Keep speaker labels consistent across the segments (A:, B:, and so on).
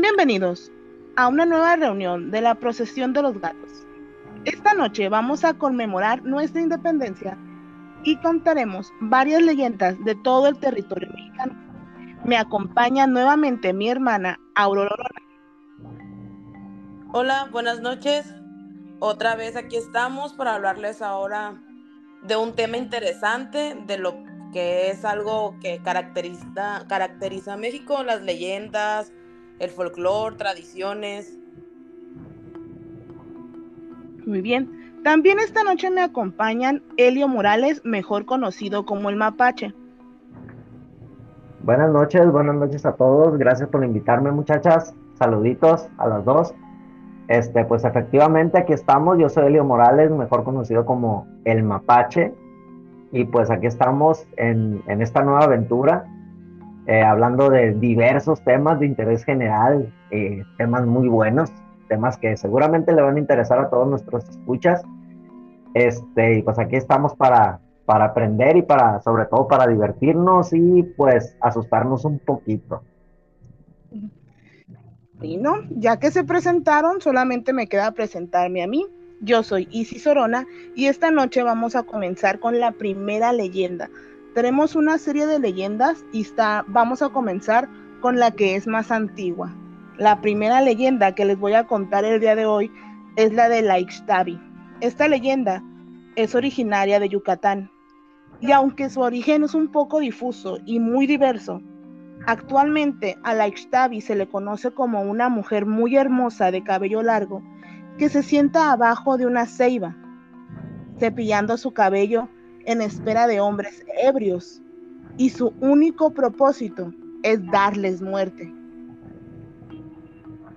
A: Bienvenidos a una nueva reunión de la procesión de los gatos. Esta noche vamos a conmemorar nuestra independencia y contaremos varias leyendas de todo el territorio mexicano. Me acompaña nuevamente mi hermana Aurora.
B: Hola, buenas noches. Otra vez aquí estamos para hablarles ahora de un tema interesante, de lo que es algo que caracteriza, caracteriza a México, las leyendas, el folclore, tradiciones.
A: Muy bien. También esta noche me acompañan Elio Morales, mejor conocido como el Mapache.
C: Buenas noches, buenas noches a todos. Gracias por invitarme, muchachas. Saluditos a las dos. Este, pues efectivamente aquí estamos. Yo soy Elio Morales, mejor conocido como el Mapache. Y pues aquí estamos en, en esta nueva aventura eh, hablando de diversos temas de interés general, eh, temas muy buenos, temas que seguramente le van a interesar a todos nuestros escuchas. Este, y pues aquí estamos para, para aprender y para, sobre todo, para divertirnos y pues asustarnos un poquito.
A: Bueno, ya que se presentaron, solamente me queda presentarme a mí. Yo soy Isis Sorona y esta noche vamos a comenzar con la primera leyenda tenemos una serie de leyendas y está, vamos a comenzar con la que es más antigua. La primera leyenda que les voy a contar el día de hoy es la de la Ixtabi. Esta leyenda es originaria de Yucatán y aunque su origen es un poco difuso y muy diverso, actualmente a la Ixtabi se le conoce como una mujer muy hermosa de cabello largo que se sienta abajo de una ceiba, cepillando su cabello en espera de hombres ebrios y su único propósito es darles muerte.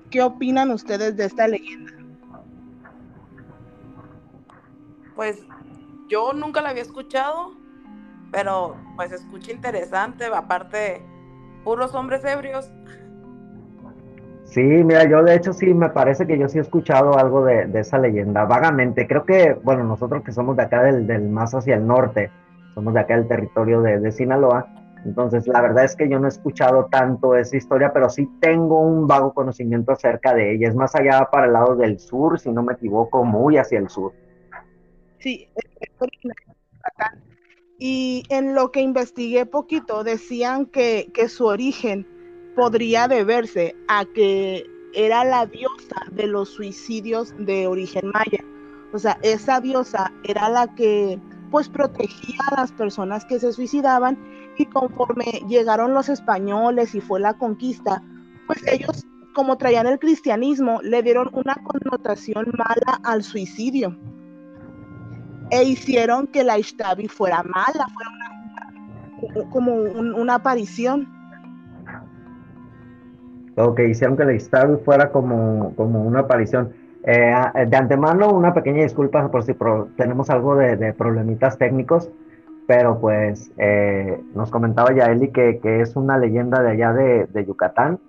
A: ¿Qué opinan ustedes de esta leyenda?
B: Pues yo nunca la había escuchado, pero pues escucha interesante, aparte puros hombres ebrios.
C: Sí, mira, yo de hecho sí, me parece que yo sí he escuchado algo de, esa leyenda, vagamente. Creo que, bueno, nosotros que somos de acá del, más hacia el norte, somos de acá del territorio de, Sinaloa, entonces la verdad es que yo no he escuchado tanto esa historia, pero sí tengo un vago conocimiento acerca de ella. Es más allá para el lado del sur, si no me equivoco, muy hacia el sur.
A: Sí, y en lo que investigué poquito decían que, que su origen podría deberse a que era la diosa de los suicidios de origen maya. O sea, esa diosa era la que pues protegía a las personas que se suicidaban y conforme llegaron los españoles y fue la conquista, pues ellos como traían el cristianismo le dieron una connotación mala al suicidio e hicieron que la Ishtabi fuera mala, fuera como una aparición
C: o que hicieron que la historia fuera como, como una aparición. Eh, de antemano, una pequeña disculpa por si tenemos algo de, problemitas técnicos, pero pues eh, nos comentaba ya Eli que, que, es una leyenda de allá de, de Yucatán,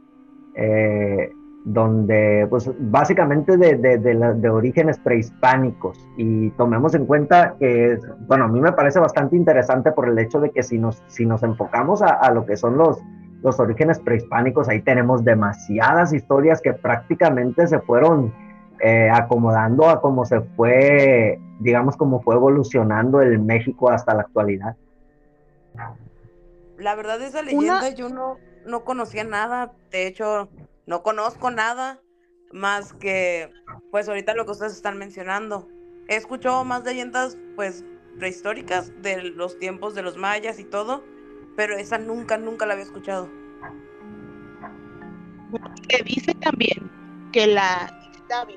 C: eh, donde pues básicamente de, de, orígenes prehispánicos y tomemos en cuenta que, bueno, a mí me parece bastante interesante por el hecho de que si nos, si nos enfocamos a, a lo que son los, los orígenes prehispánicos, ahí tenemos demasiadas historias que prácticamente se fueron eh, acomodando a cómo se fue, digamos, cómo fue evolucionando el México hasta la actualidad.
B: La verdad, esa leyenda yo no, no conocía nada, de hecho, no conozco nada más que, pues ahorita lo que ustedes están mencionando. He escuchado más leyendas, pues, prehistóricas de los tiempos de los mayas y todo, pero esa nunca, nunca la había escuchado.
A: Se dice también que la Ixtabi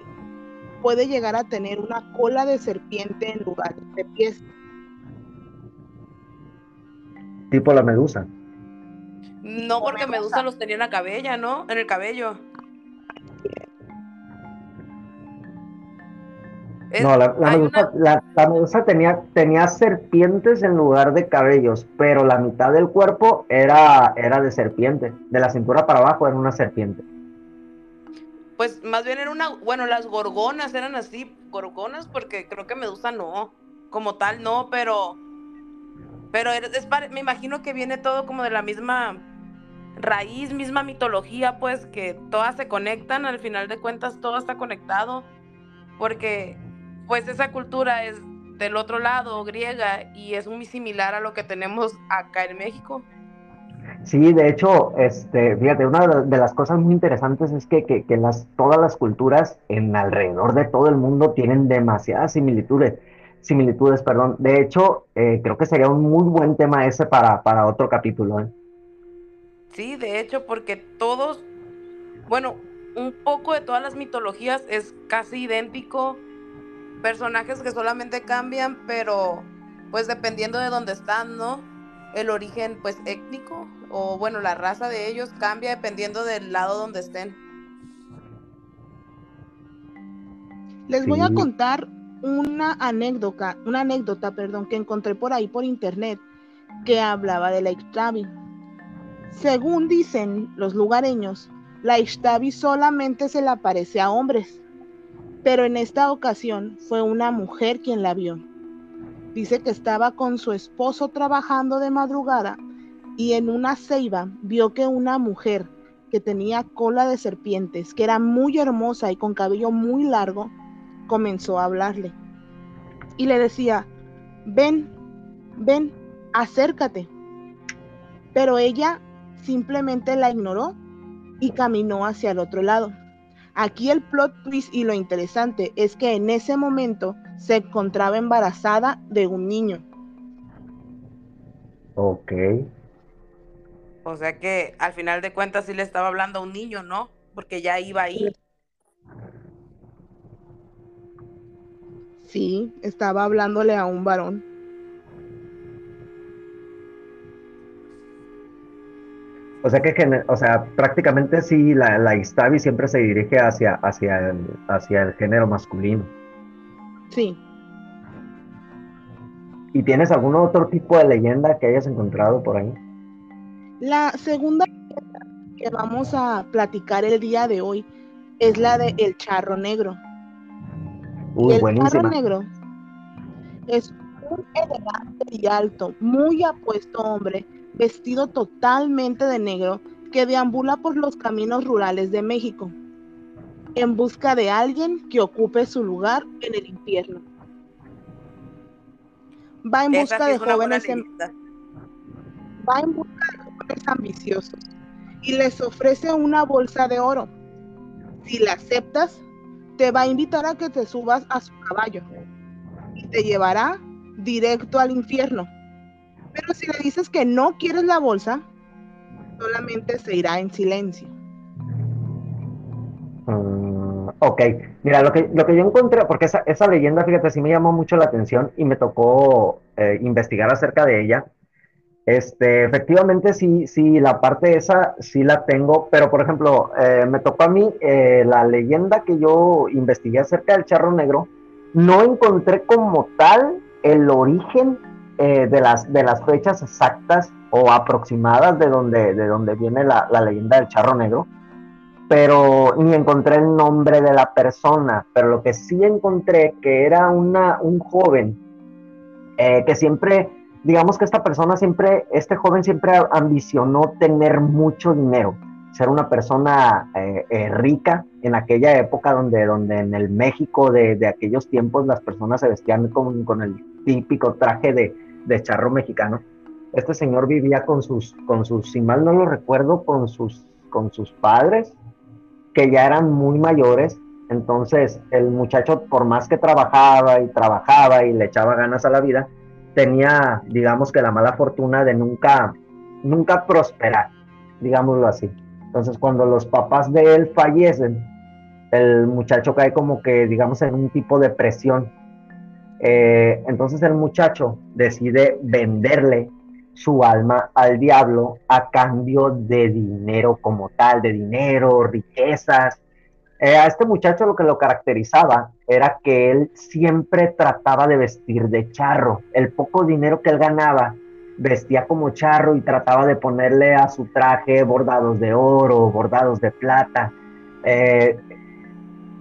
A: puede llegar a tener una cola de serpiente en lugar de pies.
C: Tipo la medusa.
B: No, porque medusa. los tenía en la cabella, ¿no? En el cabello.
C: No, la, medusa, tenía, tenía serpientes en lugar de cabellos, pero la mitad del cuerpo era, era de serpiente. De la cintura para abajo era una serpiente.
B: Pues más bien era una, bueno, las gorgonas eran así, gorgonas, porque creo que medusa no, como tal no, pero, pero es, me imagino que viene todo como de la misma, raíz, misma mitología, pues que todas se conectan, al final de cuentas todo está conectado, porque pues esa cultura es del otro lado, griega, y es muy similar a lo que tenemos acá en México.
C: Sí, de hecho, este, fíjate, una de las cosas muy interesantes es que, que, las, todas las culturas en alrededor de todo el mundo tienen demasiadas similitudes. Similitudes, perdón. De hecho, eh, creo que sería un muy buen tema ese para, para otro capítulo. ¿eh?
B: Sí, de hecho, porque todos, bueno, un poco de todas las mitologías es casi idéntico. Personajes que solamente cambian, pero pues dependiendo de dónde están, ¿no? El origen pues étnico o bueno, la raza de ellos cambia dependiendo del lado donde estén.
A: Les voy a contar una anécdota, una anécdota, perdón, que encontré por ahí por internet que hablaba de la Ixtabi. Según dicen los lugareños, la Ixtabi solamente se le aparece a hombres, pero en esta ocasión fue una mujer quien la vio. Dice que estaba con su esposo trabajando de madrugada y en una ceiba vio que una mujer que tenía cola de serpientes, que era muy hermosa y con cabello muy largo, comenzó a hablarle. Y le decía, ven, ven, acércate. Pero ella simplemente la ignoró y caminó hacia el otro lado. Aquí el plot twist y lo interesante es que en ese momento se encontraba embarazada de un niño.
C: Ok.
B: O sea que al final de cuentas sí le estaba hablando a un niño, ¿no? Porque ya iba ahí.
A: Sí, estaba hablándole a un varón.
C: O sea que, o sea, prácticamente sí, la, la Istavi siempre se dirige hacia, hacia, el, hacia el género masculino.
A: Sí.
C: ¿Y tienes algún otro tipo de leyenda que hayas encontrado por ahí?
A: La segunda que vamos a platicar el día de hoy es la de El Charro Negro. el Charro Negro es un elegante y alto, muy apuesto hombre, vestido totalmente de negro, que deambula por los caminos rurales de México, en busca de alguien que ocupe su lugar en el infierno. Va en busca de jóvenes va en busca de jóvenes ambiciosos y les ofrece una bolsa de oro. Si la aceptas, te va a invitar a que te subas a su caballo y te llevará directo al infierno. Pero si le dices que no quieres la bolsa, solamente se irá en silencio.
C: Mm, ok, mira, lo que, lo que yo encontré, porque esa, esa leyenda, fíjate, sí me llamó mucho la atención y me tocó eh, investigar acerca de ella. Este, efectivamente, sí, sí, la parte esa sí la tengo, pero por ejemplo, eh, me tocó a mí eh, la leyenda que yo investigué acerca del charro negro, no encontré como tal el origen eh, de, las, de las fechas exactas o aproximadas de donde, de donde viene la, leyenda del charro negro, pero ni encontré el nombre de la persona, pero lo que sí encontré que era una, un joven que siempre digamos que esta persona siempre, este joven siempre ambicionó tener mucho dinero, ser una persona eh, eh, rica en aquella época donde, donde en el México de, aquellos tiempos las personas se vestían con, con el típico traje de, de, charro mexicano. Este señor vivía con sus, con sus, si mal no lo recuerdo, con sus, con sus padres, que ya eran muy mayores. Entonces el muchacho, por más que trabajaba y trabajaba y le echaba ganas a la vida, tenía, digamos que la mala fortuna de nunca, nunca prosperar, digámoslo así. Entonces, cuando los papás de él fallecen, el muchacho cae como que, digamos, en un tipo de presión. Eh, entonces el muchacho decide venderle su alma al diablo a cambio de dinero como tal, de dinero, riquezas, eh, a este muchacho lo que lo caracterizaba era que él siempre trataba de vestir de charro. El poco dinero que él ganaba, vestía como charro y trataba de ponerle a su traje bordados de oro, bordados de plata. Eh,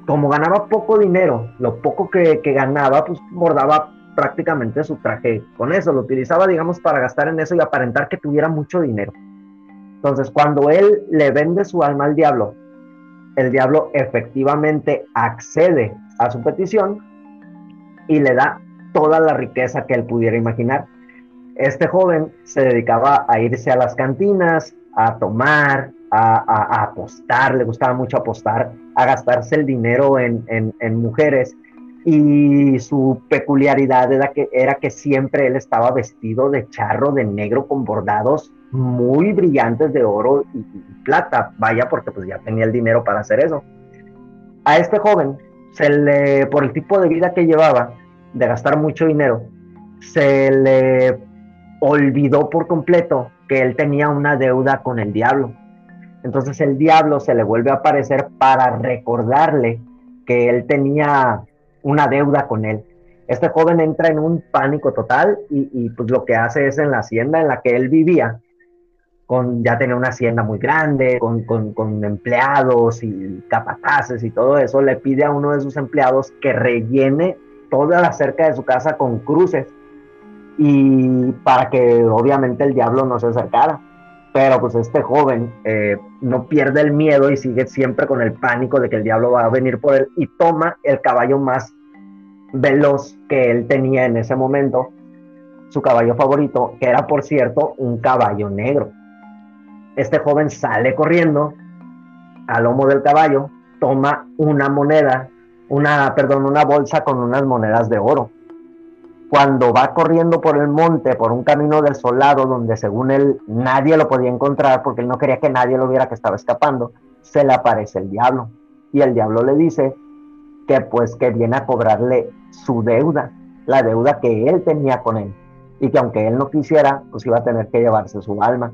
C: como ganaba poco dinero, lo poco que, que ganaba, pues bordaba prácticamente su traje con eso. Lo utilizaba, digamos, para gastar en eso y aparentar que tuviera mucho dinero. Entonces, cuando él le vende su alma al diablo, el diablo efectivamente accede a su petición y le da toda la riqueza que él pudiera imaginar. Este joven se dedicaba a irse a las cantinas, a tomar, a, apostar, le gustaba mucho apostar, a gastarse el dinero en, mujeres y su peculiaridad era que, siempre él estaba vestido de charro de negro con bordados muy brillantes de oro y, plata, vaya porque pues ya tenía el dinero para hacer eso. A este joven se le, por el tipo de vida que llevaba, de gastar mucho dinero, se le olvidó por completo que él tenía una deuda con el diablo. Entonces el diablo se le vuelve a aparecer para recordarle que él tenía una deuda con él. Este joven entra en un pánico total y, pues lo que hace es en la hacienda en la que él vivía, con, ya tenía una hacienda muy grande, con, con, empleados y capataces y todo eso, le pide a uno de sus empleados que rellene toda la cerca de su casa con cruces y para que obviamente el diablo no se acercara. Pero pues este joven eh, no pierde el miedo y sigue siempre con el pánico de que el diablo va a venir por él y toma el caballo más veloz que él tenía en ese momento, su caballo favorito, que era por cierto un caballo negro. Este joven sale corriendo al lomo del caballo, toma una moneda, una, perdón, una bolsa con unas monedas de oro cuando va corriendo por el monte, por un camino desolado, donde según él nadie lo podía encontrar, porque él no quería que nadie lo viera que estaba escapando, se le aparece el diablo. Y el diablo le dice que pues que viene a cobrarle su deuda, la deuda que él tenía con él. Y que aunque él no quisiera, pues iba a tener que llevarse su alma.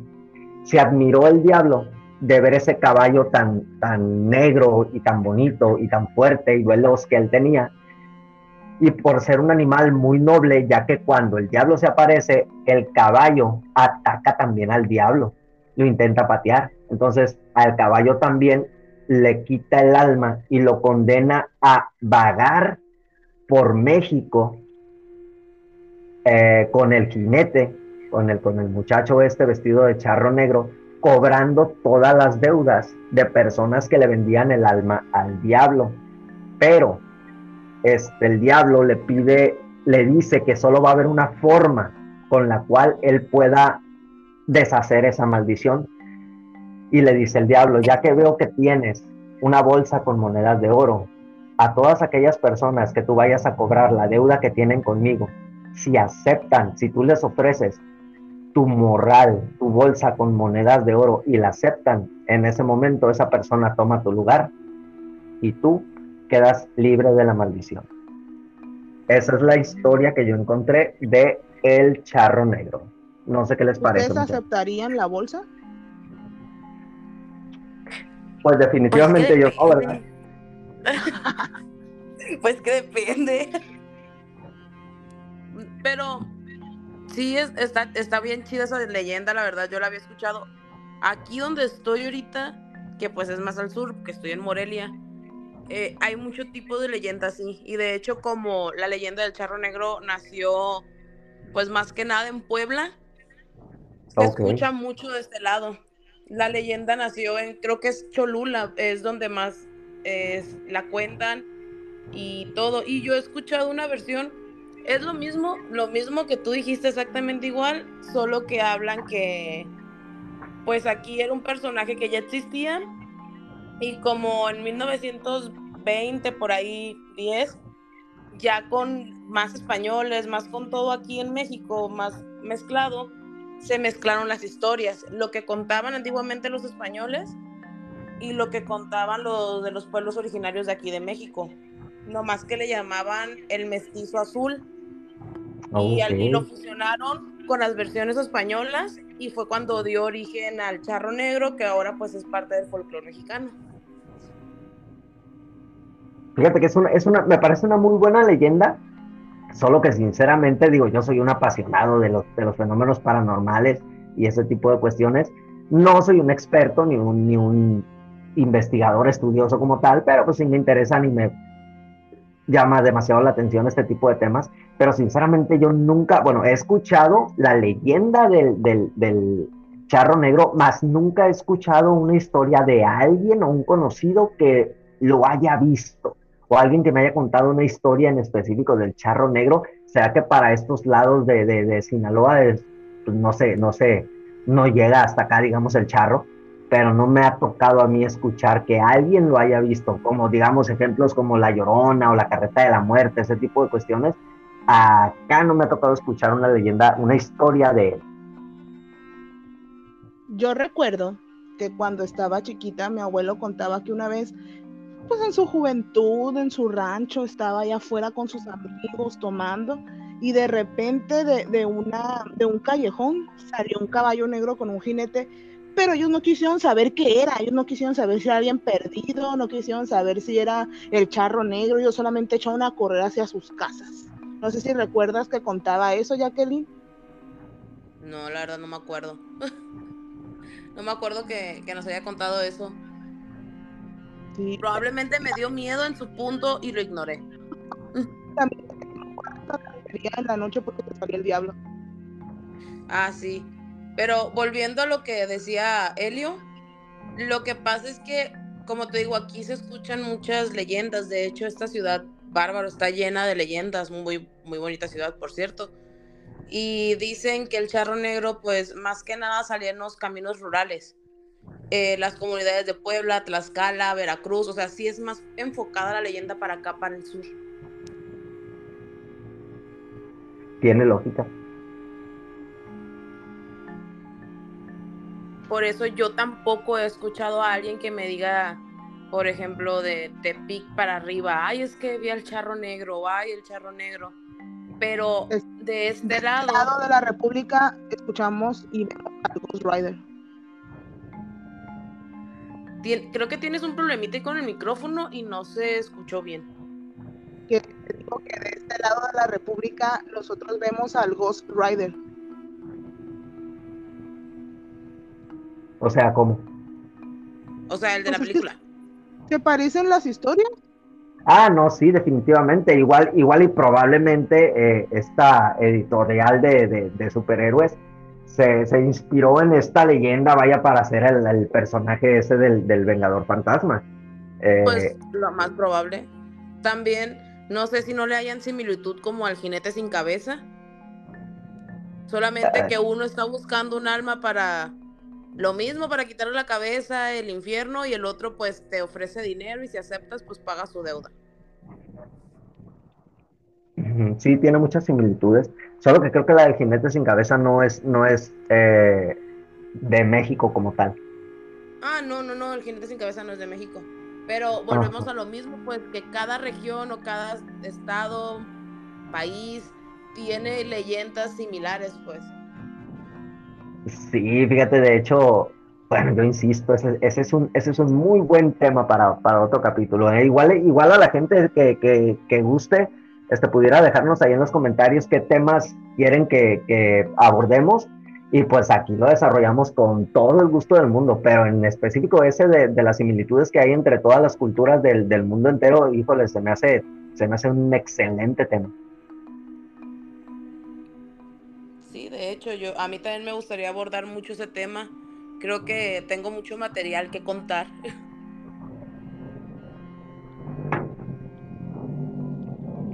C: Se admiró el diablo de ver ese caballo tan, tan negro y tan bonito y tan fuerte y veloz que él tenía y por ser un animal muy noble, ya que cuando el diablo se aparece, el caballo ataca también al diablo, lo intenta patear. Entonces al caballo también le quita el alma y lo condena a vagar por México eh, con el jinete, con el, con el muchacho este vestido de charro negro, cobrando todas las deudas de personas que le vendían el alma al diablo. Pero este, el diablo le pide, le dice que solo va a haber una forma con la cual él pueda deshacer esa maldición. Y le dice el diablo, ya que veo que tienes una bolsa con monedas de oro, a todas aquellas personas que tú vayas a cobrar la deuda que tienen conmigo, si aceptan, si tú les ofreces tu morral, tu bolsa con monedas de oro y la aceptan, en ese momento esa persona toma tu lugar y tú quedas libre de la maldición. Esa es la historia que yo encontré de El Charro Negro. No sé qué les parece.
A: ¿Ustedes aceptarían la bolsa?
C: Pues definitivamente pues yo ¿verdad?
B: pues que depende. Pero sí, está, está bien chida esa leyenda, la verdad, yo la había escuchado. Aquí donde estoy ahorita, que pues es más al sur, que estoy en Morelia, eh, hay mucho tipo de leyendas, sí. Y de hecho, como la leyenda del charro negro nació, pues más que nada en Puebla, se escucha mucho de este lado. La leyenda nació en, creo que es Cholula, es donde más la cuentan y todo. Y yo he escuchado una versión, es lo mismo, lo mismo que tú dijiste exactamente igual, solo que hablan que, pues aquí era un personaje que ya existía y como en 1920, por ahí 10, ya con más españoles, más con todo aquí en México, más mezclado, se mezclaron las historias. Lo que contaban antiguamente los españoles y lo que contaban los de los pueblos originarios de aquí de México. No más que le llamaban el mestizo azul. Y, al, lo fusionaron con las versiones españolas y fue cuando dio origen al charro negro, que ahora pues es parte del folclore mexicano.
C: Fíjate que es una, es una, me parece una muy buena leyenda, solo que sinceramente digo, yo soy un apasionado de los, de los fenómenos paranormales y ese tipo de cuestiones. No soy un experto ni un, ni un investigador estudioso como tal, pero pues sí me interesan y me llama demasiado la atención este tipo de temas. Pero sinceramente yo nunca, bueno, he escuchado la leyenda del, del, charro negro, más nunca he escuchado una historia de alguien o un conocido que lo haya visto o alguien que me haya contado una historia en específico del charro negro. ¿Será que para estos lados de, de, Sinaloa, pues, no sé, no sé, no llega hasta acá, digamos, el charro? Pero no me ha tocado a mí escuchar que alguien lo haya visto, como digamos ejemplos como La Llorona o La Carreta de la Muerte, ese tipo de cuestiones. Acá no me ha tocado escuchar una leyenda, una historia de él.
A: Yo recuerdo que cuando estaba chiquita mi abuelo contaba que una vez pues en su juventud, en su rancho, estaba allá afuera con sus amigos tomando y de repente de, una, de un callejón salió un caballo negro con un jinete, pero ellos no quisieron saber qué era, ellos no quisieron saber si era alguien perdido, no quisieron saber si era el charro negro, ellos solamente echaron a correr hacia sus casas. No sé si recuerdas que contaba eso, Jacqueline.
B: No, la verdad no me acuerdo. no me acuerdo que, que nos haya contado eso. Probablemente me dio miedo en su punto y lo ignoré.
A: También en la noche porque te el diablo.
B: Ah, sí. Pero volviendo a lo que decía Helio, lo que pasa es que, como te digo, aquí se escuchan muchas leyendas. De hecho, esta ciudad bárbaro está llena de leyendas, muy, muy bonita ciudad, por cierto. Y dicen que el charro negro, pues más que nada salía en los caminos rurales. Eh, las comunidades de Puebla, Tlaxcala, Veracruz, o sea, sí es más enfocada la leyenda para acá, para el sur.
C: Tiene lógica.
B: Por eso yo tampoco he escuchado a alguien que me diga, por ejemplo, de Tepic para arriba, ay, es que vi al charro negro, ay, el charro negro. Pero de este lado...
A: lado de la República escuchamos y vemos a Ghost Rider
B: creo que tienes un problemita con el micrófono y no se escuchó bien.
A: Que digo que de este lado de la República nosotros vemos al Ghost Rider.
C: O sea, ¿cómo?
B: O sea, el de la pues película.
A: ¿Se parecen las historias?
C: Ah, no, sí, definitivamente. Igual, igual y probablemente eh, esta editorial de, de superhéroes se, inspiró en esta leyenda, vaya, para hacer el, personaje ese del, Vengador Fantasma.
B: Eh, pues lo más probable. También, no sé si no le hayan similitud como al jinete sin cabeza. Solamente ah. que uno está buscando un alma para lo mismo, para quitarle la cabeza, el infierno, y el otro pues te ofrece dinero y si aceptas pues paga su deuda.
C: Sí, tiene muchas similitudes. Solo que creo que la del jinete sin cabeza no es, no es eh, de México como tal.
B: Ah, no, no, no, el jinete sin cabeza no es de México. Pero volvemos a lo mismo, pues que cada región o cada estado, país, tiene leyendas similares, pues.
C: Sí, fíjate, de hecho, bueno, yo insisto, ese, es, un, ese es un muy buen tema para, para otro capítulo. ¿eh? Igual, igual a la gente que, que, que guste, este, pudiera dejarnos ahí en los comentarios qué temas quieren que, abordemos y pues aquí lo desarrollamos con todo el gusto del mundo, pero en específico ese de, las similitudes que hay entre todas las culturas del, mundo entero, híjole, se me hace, se me hace un excelente tema.
B: Sí, de hecho, yo a mí también me gustaría abordar mucho ese tema. Creo que tengo mucho material que contar.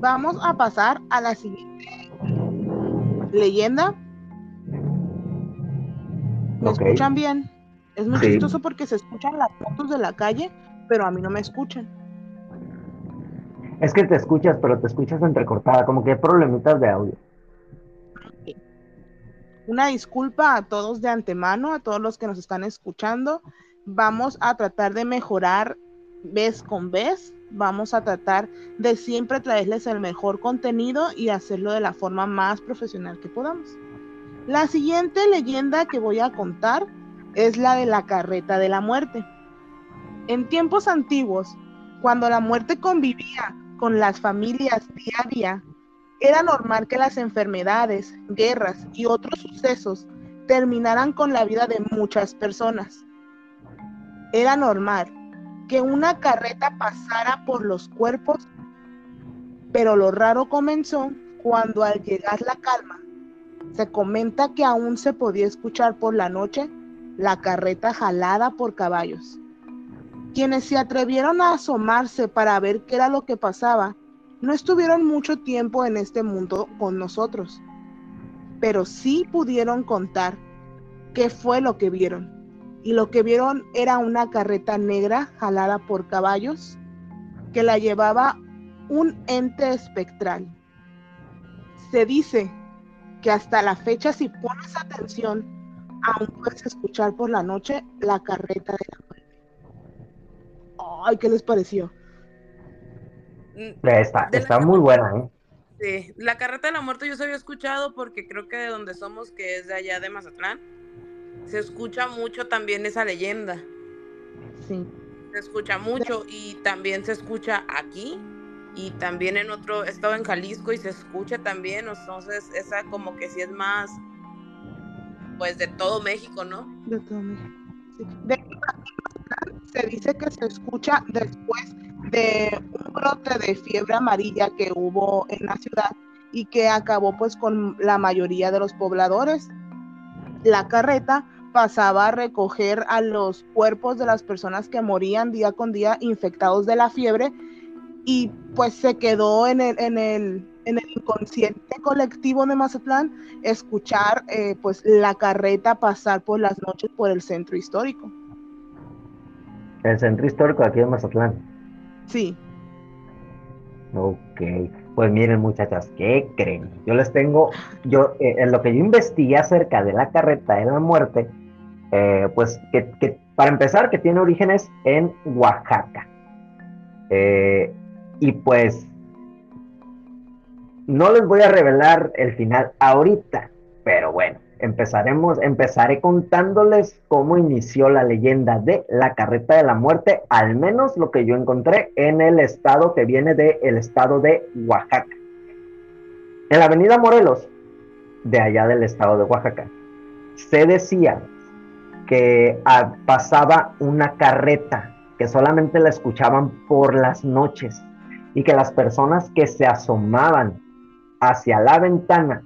A: Vamos a pasar a la siguiente leyenda. ¿Me escuchan bien? Es muy chistoso porque se escuchan las fotos de la calle, pero a mí no me escuchan.
C: Es que te escuchas, pero te escuchas entrecortada, como que hay problemitas de audio.
A: Una disculpa a todos de antemano, a todos los que nos están escuchando. Vamos a tratar de mejorar vez con vez vamos a tratar de siempre traerles el mejor contenido y hacerlo de la forma más profesional que podamos. La siguiente leyenda que voy a contar es la de la carreta de la muerte. En tiempos antiguos, cuando la muerte convivía con las familias día a día, era normal que las enfermedades, guerras y otros sucesos terminaran con la vida de muchas personas. Era normal que una carreta pasara por los cuerpos, pero lo raro comenzó cuando al llegar la calma, se comenta que aún se podía escuchar por la noche la carreta jalada por caballos. Quienes se atrevieron a asomarse para ver qué era lo que pasaba, no estuvieron mucho tiempo en este mundo con nosotros, pero sí pudieron contar qué fue lo que vieron. Y lo que vieron era una carreta negra jalada por caballos que la llevaba un ente espectral. Se dice que hasta la fecha, si pones atención, aún puedes escuchar por la noche la carreta de la muerte. Ay, ¿qué les pareció?
C: Está, está muy buena, ¿eh?
B: Sí, la carreta de la muerte yo se había escuchado porque creo que de donde somos, que es de allá de Mazatlán, se escucha mucho también esa leyenda.
A: Sí.
B: Se escucha mucho y también se escucha aquí y también en otro estado en Jalisco y se escucha también, entonces esa como que sí es más pues de todo México, ¿no?
A: De todo México. Sí. De se dice que se escucha después de un brote de fiebre amarilla que hubo en la ciudad y que acabó pues con la mayoría de los pobladores. La carreta pasaba a recoger a los cuerpos de las personas que morían día con día infectados de la fiebre y pues se quedó en el, en el, en el inconsciente colectivo de Mazatlán escuchar eh, pues la carreta pasar por las noches por el centro histórico.
C: El centro histórico aquí en Mazatlán.
A: Sí.
C: Ok, pues miren muchachas, ¿qué creen? Yo les tengo, yo eh, en lo que yo investigué acerca de la carreta de la muerte, eh, pues que, para empezar que tiene orígenes en Oaxaca. Eh, y pues no les voy a revelar el final ahorita, pero bueno, empezaremos, empezaré contándoles cómo inició la leyenda de la carreta de la muerte, al menos lo que yo encontré en el estado que viene del estado de Oaxaca. En la avenida Morelos, de allá del estado de Oaxaca, se decía que ah, pasaba una carreta que solamente la escuchaban por las noches y que las personas que se asomaban hacia la ventana,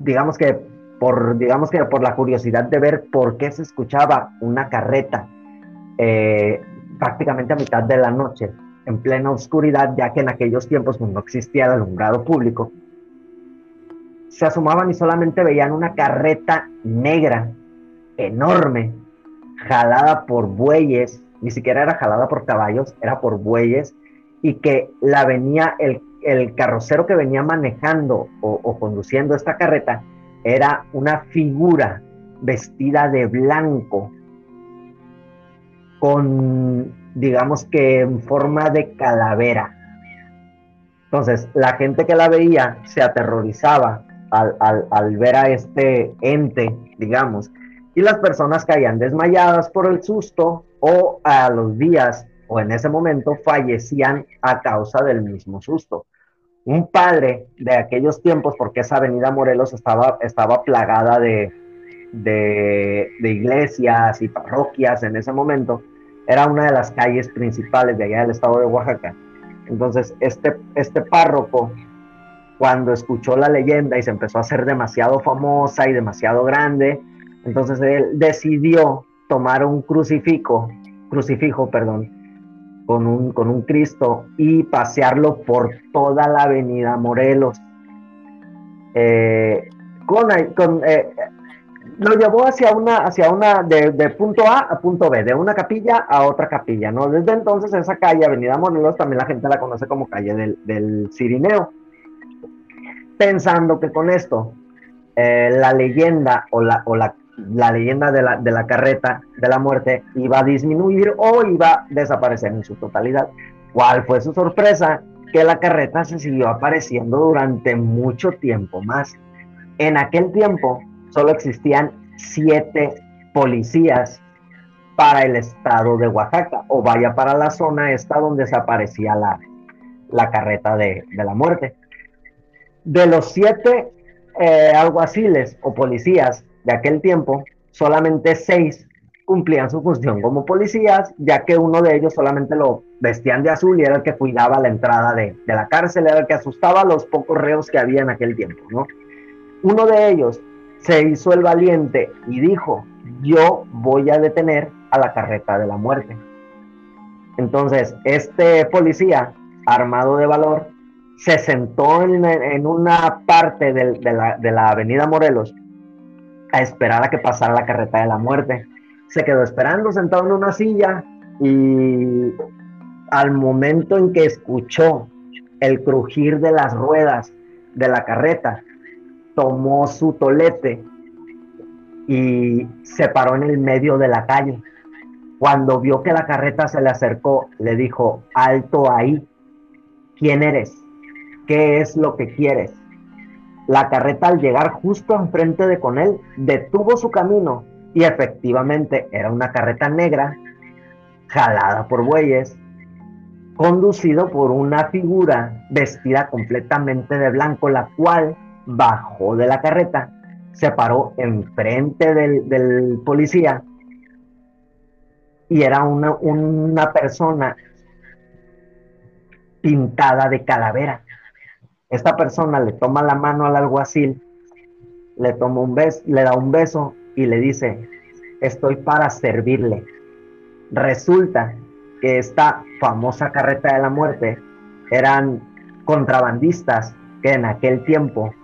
C: digamos que por digamos que por la curiosidad de ver por qué se escuchaba una carreta eh, prácticamente a mitad de la noche en plena oscuridad ya que en aquellos tiempos pues, no existía el alumbrado público se asomaban y solamente veían una carreta negra, enorme, jalada por bueyes, ni siquiera era jalada por caballos, era por bueyes, y que la venía, el, el carrocero que venía manejando o, conduciendo esta carreta era una figura vestida de blanco, con, digamos que en forma de calavera. Entonces, la gente que la veía se aterrorizaba al, ver a este ente, digamos, y las personas caían desmayadas por el susto o a los días o en ese momento fallecían a causa del mismo susto. Un padre de aquellos tiempos, porque esa avenida Morelos estaba, estaba plagada de, de, iglesias y parroquias en ese momento, era una de las calles principales de allá del estado de Oaxaca. Entonces, este, este párroco cuando escuchó la leyenda y se empezó a hacer demasiado famosa y demasiado grande, entonces él decidió tomar un crucifijo, crucifijo, perdón, con un, con un Cristo y pasearlo por toda la avenida Morelos. Eh, con, con eh, lo llevó hacia una, hacia una de, punto A a punto B, de una capilla a otra capilla, ¿no? Desde entonces esa calle, Avenida Morelos, también la gente la conoce como calle del, del Cirineo pensando que con esto eh, la leyenda o, la, o la, leyenda de la, de la, carreta de la muerte iba a disminuir o iba a desaparecer en su totalidad. ¿Cuál fue su sorpresa? Que la carreta se siguió apareciendo durante mucho tiempo más. En aquel tiempo solo existían siete policías para el estado de Oaxaca o vaya para la zona esta donde se aparecía la, la carreta de, de la muerte de los siete eh, alguaciles o policías de aquel tiempo, solamente seis cumplían su función como policías, ya que uno de ellos solamente lo vestían de azul y era el que cuidaba la entrada de, de la cárcel, era el que asustaba a los pocos reos que había en aquel tiempo, ¿no? Uno de ellos se hizo el valiente y dijo, yo voy a detener a la carreta de la muerte. Entonces, este policía, armado de valor, se sentó en, una parte de, la, de la avenida Morelos a esperar a que pasara la carreta de la muerte. Se quedó esperando sentado en una silla y al momento en que escuchó el crujir de las ruedas de la carreta, tomó su tolete y se paró en el medio de la calle. Cuando vio que la carreta se le acercó, le dijo, alto ahí, ¿quién eres? ¿Qué es lo que quieres? La carreta al llegar justo enfrente de con él, detuvo su camino y efectivamente era una carreta negra, jalada por bueyes, conducido por una figura vestida completamente de blanco, la cual bajó de la carreta, se paró enfrente del, del policía y era una, una persona pintada de calavera. Esta persona le toma la mano al alguacil, le toma un beso, le da un beso y le dice, estoy para servirle. Resulta que esta famosa carreta de la muerte eran contrabandistas que en aquel tiempo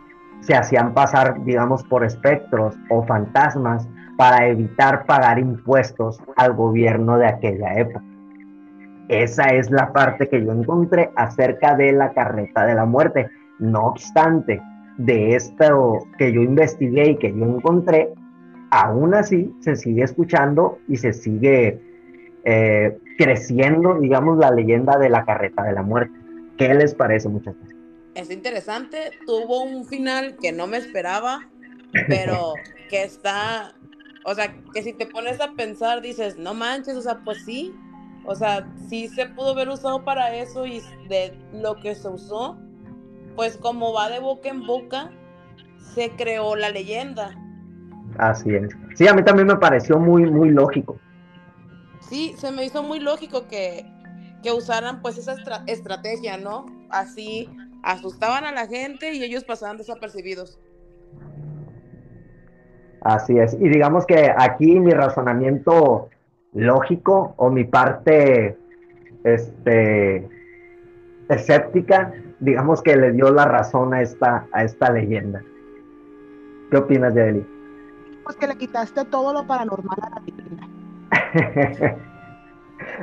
C: se hacían pasar, digamos, por espectros o fantasmas para evitar pagar impuestos al gobierno de aquella época. Esa es la parte que yo encontré acerca de la carreta de la muerte. No obstante, de esto que yo investigué y que yo encontré, aún así se sigue escuchando y se sigue eh, creciendo, digamos, la leyenda de la carreta de la muerte. ¿Qué les parece, muchachos?
B: Es interesante, tuvo un final que no me esperaba, pero que está, o sea, que si te pones a pensar, dices, no manches, o sea, pues sí, o sea, sí se pudo haber usado para eso y de lo que se usó, pues como va de boca en boca, se creó la leyenda.
C: Así es. Sí, a mí también me pareció muy, muy lógico
B: sí, se me hizo muy lógico que, usaran pues esa estrategia, ¿no? Así asustaban a la gente y ellos pasaban desapercibidos.
C: Así es. Y digamos que aquí mi razonamiento lógico o mi parte este escéptica, digamos que le dio la razón a esta, a esta leyenda. ¿Qué opinas, Yadeli?
A: Pues que le quitaste todo lo paranormal a la leyenda.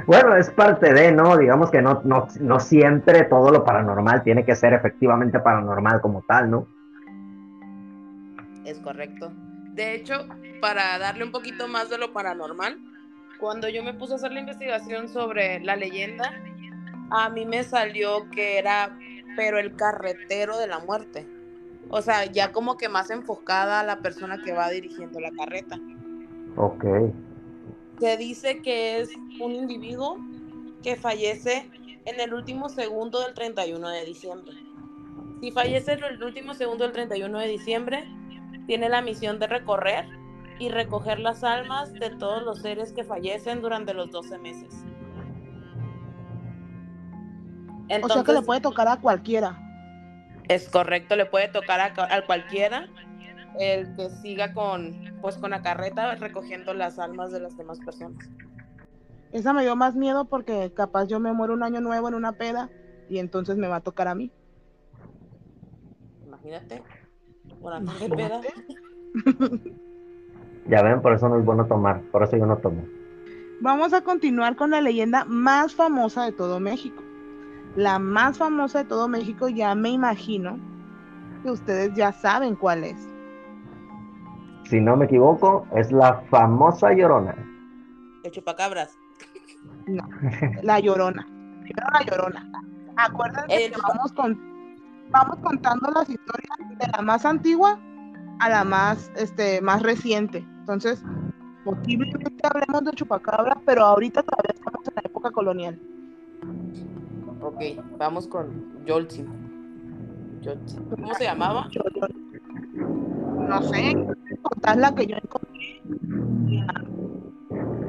C: bueno, es parte de, ¿no? Digamos que no, no, no siempre todo lo paranormal tiene que ser efectivamente paranormal como tal, ¿no?
B: Es correcto. De hecho, para darle un poquito más de lo paranormal, cuando yo me puse a hacer la investigación sobre la leyenda, a mí me salió que era, pero el carretero de la muerte. O sea, ya como que más enfocada a la persona que va dirigiendo la carreta.
C: Ok
B: se dice que es un individuo que fallece en el último segundo del 31 de diciembre. Si fallece en el último segundo del 31 de diciembre, tiene la misión de recorrer y recoger las almas de todos los seres que fallecen durante los 12 meses.
A: O sea que le puede tocar a cualquiera.
B: Es correcto, le puede tocar a, a cualquiera el que siga con, pues, con la carreta recogiendo las almas de las demás personas.
A: Esa me dio más miedo porque capaz yo me muero un año nuevo en una peda y entonces me va a tocar a mí.
B: Imagínate, por de peda.
C: ya ven, por eso no es bueno tomar, por eso yo no tomo.
A: Vamos a continuar con la leyenda más famosa de todo México. La más famosa de todo México, ya me imagino que ustedes ya saben cuál es
C: si no me equivoco, es la famosa Llorona.
B: El chupacabras.
A: No, la Llorona. Primero la Llorona. Acuérdense que vamos, con, vamos contando las historias de la más antigua a la más, este, más reciente. Entonces, posiblemente hablemos de chupacabras, pero ahorita todavía estamos en la época colonial.
B: Ok, vamos con Yoltsin. ¿Cómo se llamaba?
A: No sé, contar la que yo encontré,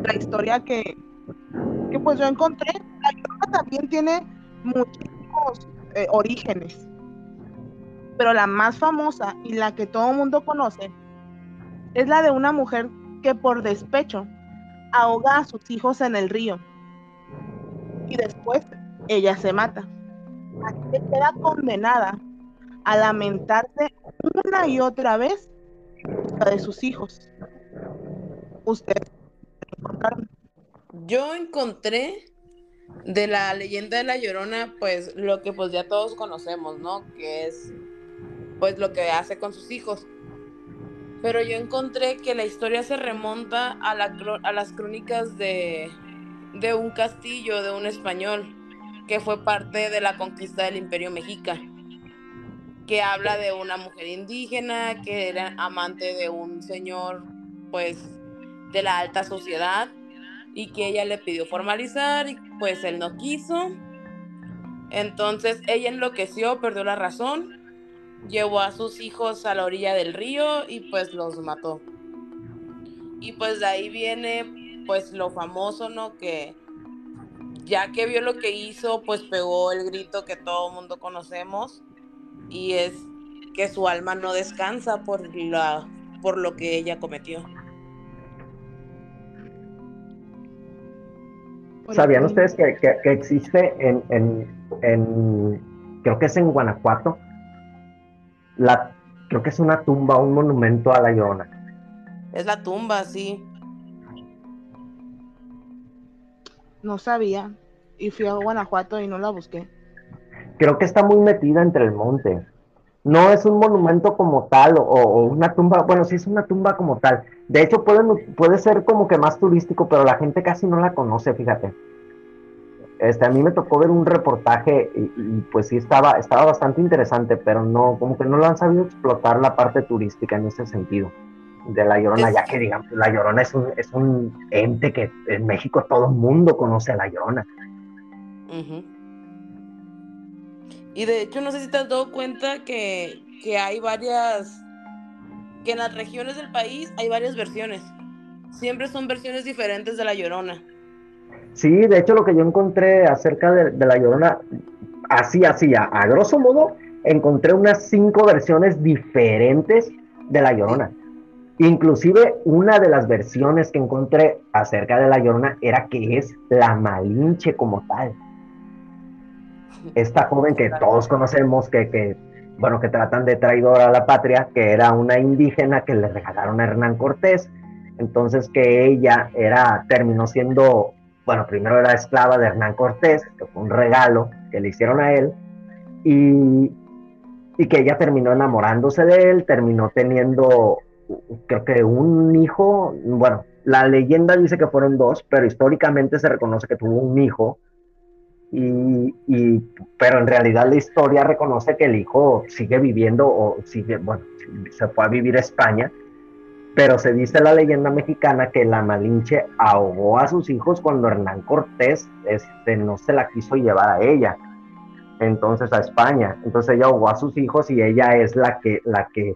A: la, historia que, que, pues yo encontré. La Llorona también tiene muchísimos eh, orígenes, pero la más famosa y la que todo el mundo conoce es la de una mujer que por despecho ahoga a sus hijos en el río y después ella se mata. Así queda condenada a lamentarse una y otra vez de sus hijos. Encontraron.
B: Yo encontré de la leyenda de la Llorona, pues lo que pues ya todos conocemos, ¿no? Que es pues lo que hace con sus hijos. Pero yo encontré que la historia se remonta a, la, a las crónicas de, de un castillo, de un español, que fue parte de la conquista del imperio mexica, que habla de una mujer indígena que era amante de un señor, pues, de la alta sociedad y que ella le pidió formalizar y pues él no quiso. Entonces ella enloqueció, perdió la razón, llevó a sus hijos a la orilla del río y pues los mató. Y pues de ahí viene pues lo famoso, ¿no? Que ya que vio lo que hizo, pues pegó el grito que todo el mundo conocemos y es que su alma no descansa por la por lo que ella cometió.
C: ¿Sabían ustedes que, existe en, en, creo que es en Guanajuato, la, creo que es una tumba, un monumento a la Llorona?
B: Es la tumba, sí.
A: No sabía. Y fui a Guanajuato y no la busqué.
C: Creo que está muy metida entre el monte. No es un monumento como tal o, una tumba, bueno, sí es una tumba como tal. De hecho, puede, puede ser como que más turístico, pero la gente casi no la conoce, fíjate. Este, a mí me tocó ver un reportaje y, pues sí estaba, estaba bastante interesante, pero no, como que no lo han sabido explotar la parte turística en ese sentido de La Llorona, ya que digamos, La Llorona es un, es un ente que en México todo el mundo conoce a La Llorona.
B: Y de hecho, no sé si te has dado cuenta que, que hay varias, que en las regiones del país hay varias versiones. Siempre son versiones diferentes de La Llorona.
C: Sí, de hecho lo que yo encontré acerca de, La Llorona, así, así, a, a, grosso modo, encontré unas cinco versiones diferentes de La Llorona. Inclusive una de las versiones que encontré acerca de La Llorona era que es la Malinche como tal. Esta joven que todos conocemos, que, que, bueno, que tratan de traidora a la patria, que era una indígena que le regalaron a Hernán Cortés, entonces que ella era, terminó siendo, bueno, primero era esclava de Hernán Cortés, que fue un regalo que le hicieron a él, y, y que ella terminó enamorándose de él, terminó teniendo creo que un hijo, bueno, la leyenda dice que fueron dos, pero históricamente se reconoce que tuvo un hijo, y, pero en realidad la historia reconoce que el hijo sigue viviendo o sigue, bueno, se fue a vivir a España, pero se dice la leyenda mexicana que la Malinche ahogó a sus hijos cuando Hernán Cortés este, no se la quiso llevar a ella, entonces a España, entonces ella ahogó a sus hijos y ella es la que, la que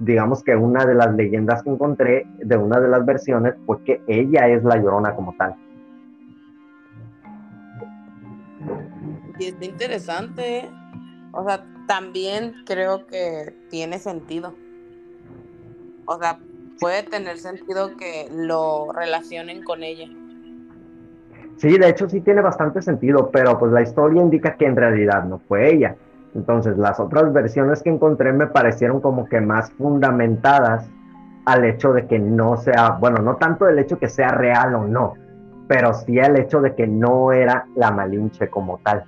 C: digamos que una de las leyendas que encontré de una de las versiones fue que ella es la llorona como tal.
B: Y está interesante, o sea, también creo que tiene sentido. O sea, puede tener sentido que lo relacionen con ella.
C: Sí, de hecho sí tiene bastante sentido, pero pues la historia indica que en realidad no fue ella. Entonces, las otras versiones que encontré me parecieron como que más fundamentadas al hecho de que no sea, bueno, no tanto el hecho que sea real o no, pero sí el hecho de que no era la Malinche como tal.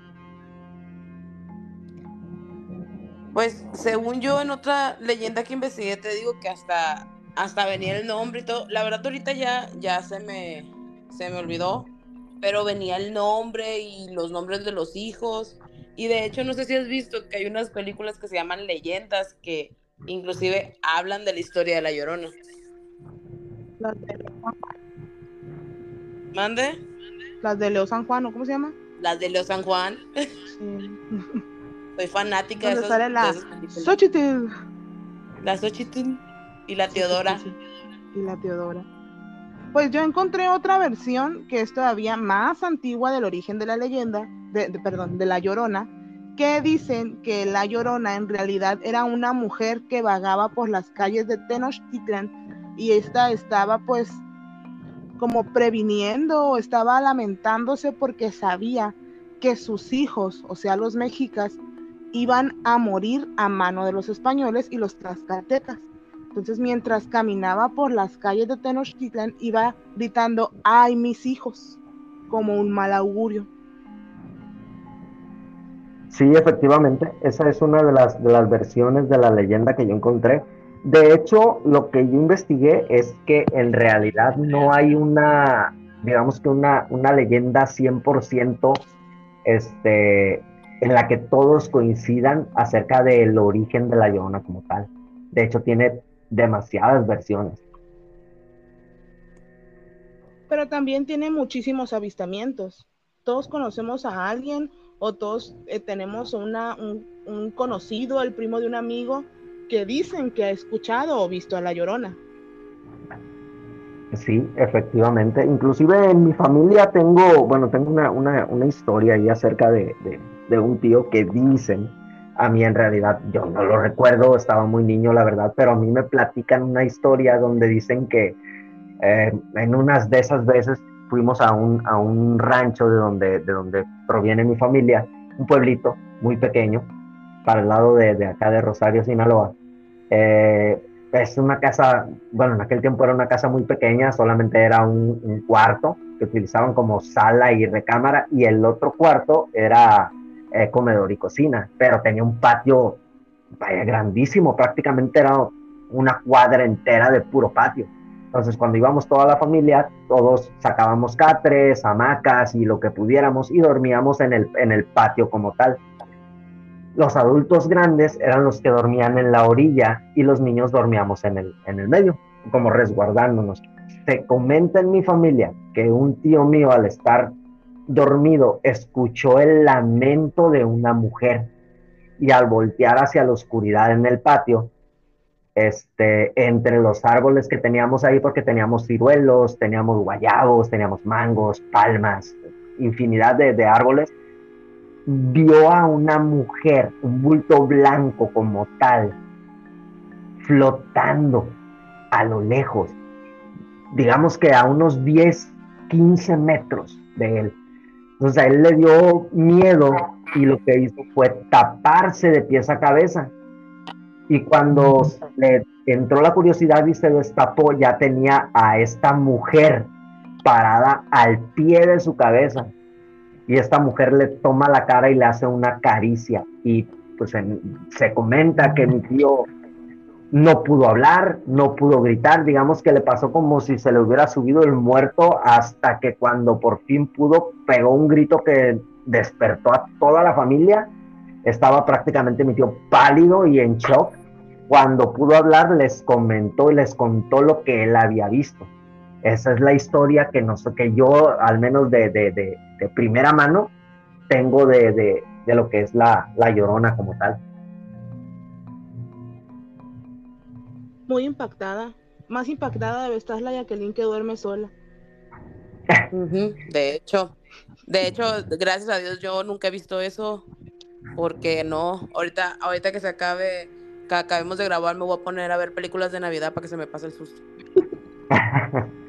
B: Pues según yo en otra leyenda que investigué te digo que hasta hasta venía el nombre y todo. La verdad ahorita ya ya se me se me olvidó, pero venía el nombre y los nombres de los hijos y de hecho, no sé si has visto que hay unas películas que se llaman leyendas que inclusive hablan de la historia de la Llorona. Las de Leo San Juan. ¿Mande?
A: Las de Leo San Juan, ¿o cómo se llama?
B: Las de Leo San Juan. Sí. Soy fanática de esas,
A: sale la Xochitl.
B: La Xochitl y la Teodora.
A: y la Teodora. Pues yo encontré otra versión que es todavía más antigua del origen de la leyenda, de, perdón, de la Llorona, que dicen que la Llorona en realidad era una mujer que vagaba por las calles de Tenochtitlan y esta estaba pues como previniendo o estaba lamentándose porque sabía que sus hijos, o sea, los mexicas, iban a morir a mano de los españoles y los tlaxcaltecas. Entonces, mientras caminaba por las calles de Tenochtitlan, iba gritando, ¡ay, mis hijos! como un mal augurio.
C: Sí, efectivamente, esa es una de las, versiones de la leyenda que yo encontré. De hecho, lo que yo investigué es que en realidad no hay una, digamos que una, una leyenda 100% este, en la que todos coincidan acerca del origen de la Llorona como tal. De hecho, tiene demasiadas versiones.
A: Pero también tiene muchísimos avistamientos. Todos conocemos a alguien o todos eh, tenemos una, un, conocido, el primo de un amigo, que dicen que ha escuchado o visto a la llorona.
C: Sí, efectivamente. Inclusive en mi familia tengo, bueno, tengo una, una, historia ahí acerca de, de, un tío que dicen, a mí en realidad yo no lo recuerdo, estaba muy niño la verdad, pero a mí me platican una historia donde dicen que eh, en unas de esas veces fuimos a un, a un rancho de donde, de donde proviene mi familia, un pueblito muy pequeño, para el lado de, de acá de Rosario, Sinaloa. Eh, es una casa, bueno, en aquel tiempo era una casa muy pequeña, solamente era un, cuarto que utilizaban como sala y recámara y el otro cuarto era eh, comedor y cocina, pero tenía un patio vaya, grandísimo, prácticamente era una cuadra entera de puro patio. Entonces, cuando íbamos toda la familia, todos sacábamos catres, hamacas y lo que pudiéramos y dormíamos en el, en el patio como tal. Los adultos grandes eran los que dormían en la orilla y los niños dormíamos en el, en el medio, como resguardándonos. Se comenta en mi familia que un tío mío al estar dormido escuchó el lamento de una mujer y al voltear hacia la oscuridad en el patio, este, entre los árboles que teníamos ahí, porque teníamos ciruelos, teníamos guayabos, teníamos mangos, palmas, infinidad de, de árboles, vio a una mujer, un bulto blanco como tal, flotando a lo lejos, digamos que a unos 10, 15 metros de él. Entonces a él le dio miedo y lo que hizo fue taparse de pies a cabeza. Y cuando le entró la curiosidad y se destapó, ya tenía a esta mujer parada al pie de su cabeza y esta mujer le toma la cara y le hace una caricia y pues se comenta que mi tío no pudo hablar, no pudo gritar, digamos que le pasó como si se le hubiera subido el muerto hasta que cuando por fin pudo pegó un grito que despertó a toda la familia, estaba prácticamente mi tío pálido y en shock. Cuando pudo hablar les comentó y les contó lo que él había visto. Esa es la historia que, no, que yo, al menos de, de, primera mano, tengo de, lo que es la, la llorona como tal.
A: Muy impactada. Más impactada debe estar la Jacqueline que duerme sola.
B: De hecho, de hecho, gracias a Dios yo nunca he visto eso porque no, ahorita, ahorita que se acabe, que acabemos de grabar, me voy a poner a ver películas de Navidad para que se me pase el susto.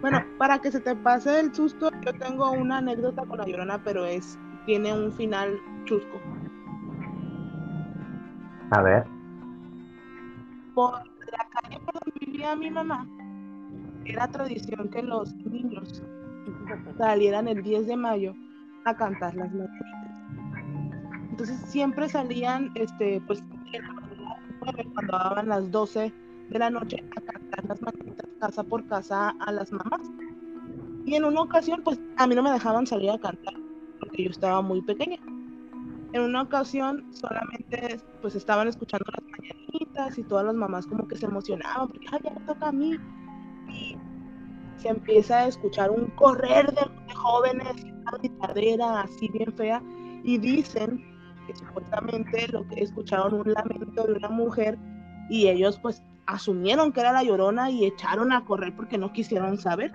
A: Bueno, para que se te pase el susto, yo tengo una anécdota con la llorona, pero es, tiene un final chusco.
C: A ver.
A: Por la calle por donde vivía mi mamá, era tradición que los niños salieran el 10 de mayo a cantar las mañanitas. Entonces siempre salían, este, pues, cuando daban las 12 de la noche a cantar las mañanitas casa por casa a las mamás. Y en una ocasión, pues a mí no me dejaban salir a cantar porque yo estaba muy pequeña. En una ocasión solamente pues estaban escuchando las mañanitas y todas las mamás como que se emocionaban porque Ay, ya me toca a mí. Y se empieza a escuchar un correr de, jóvenes, una gritadera así bien fea y dicen que supuestamente lo que escucharon un lamento de una mujer y ellos pues asumieron que era la llorona y echaron a correr porque no quisieron saber.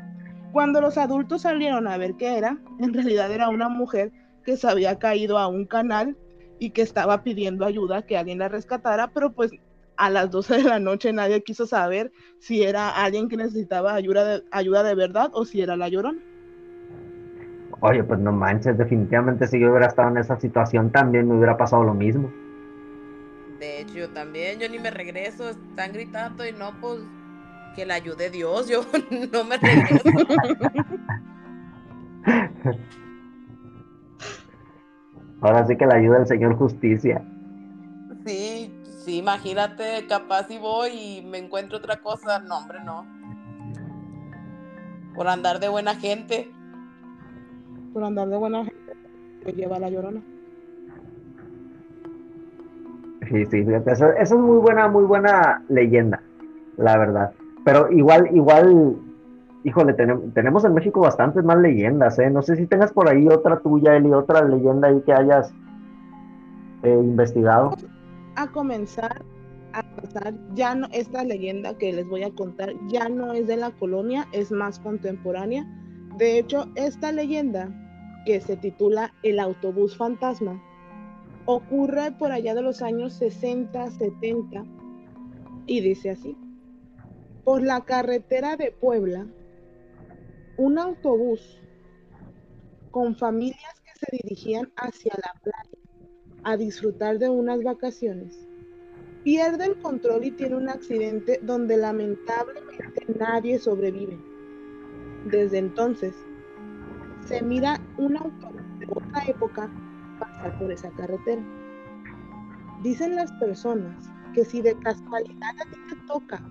A: Cuando los adultos salieron a ver qué era, en realidad era una mujer que se había caído a un canal y que estaba pidiendo ayuda, que alguien la rescatara, pero pues a las 12 de la noche nadie quiso saber si era alguien que necesitaba ayuda de, ayuda de verdad o si era la llorona.
C: Oye, pues no manches, definitivamente si yo hubiera estado en esa situación también me hubiera pasado lo mismo.
B: De hecho, yo también, yo ni me regreso, están gritando y no, pues que la ayude Dios, yo no me regreso.
C: Ahora sí que la ayuda el Señor Justicia.
B: Sí, sí, imagínate, capaz si voy y me encuentro otra cosa. No, hombre, no. Por andar de buena gente.
A: Por andar de buena gente, te lleva la llorona.
C: Sí, sí, fíjate, eso es muy buena, muy buena leyenda, la verdad. Pero igual, igual, híjole, tenemos en México bastantes más leyendas, ¿eh? No sé si tengas por ahí otra tuya, Eli, otra leyenda ahí que hayas eh, investigado.
A: A comenzar a pasar, ya no, esta leyenda que les voy a contar ya no es de la colonia, es más contemporánea. De hecho, esta leyenda que se titula El autobús fantasma ocurre por allá de los años 60, 70 y dice así. Por la carretera de Puebla, un autobús con familias que se dirigían hacia la playa a disfrutar de unas vacaciones, pierde el control y tiene un accidente donde lamentablemente nadie sobrevive. Desde entonces, se mira un autobús de otra época pasar por esa carretera. Dicen las personas que si de casualidad a ti te toca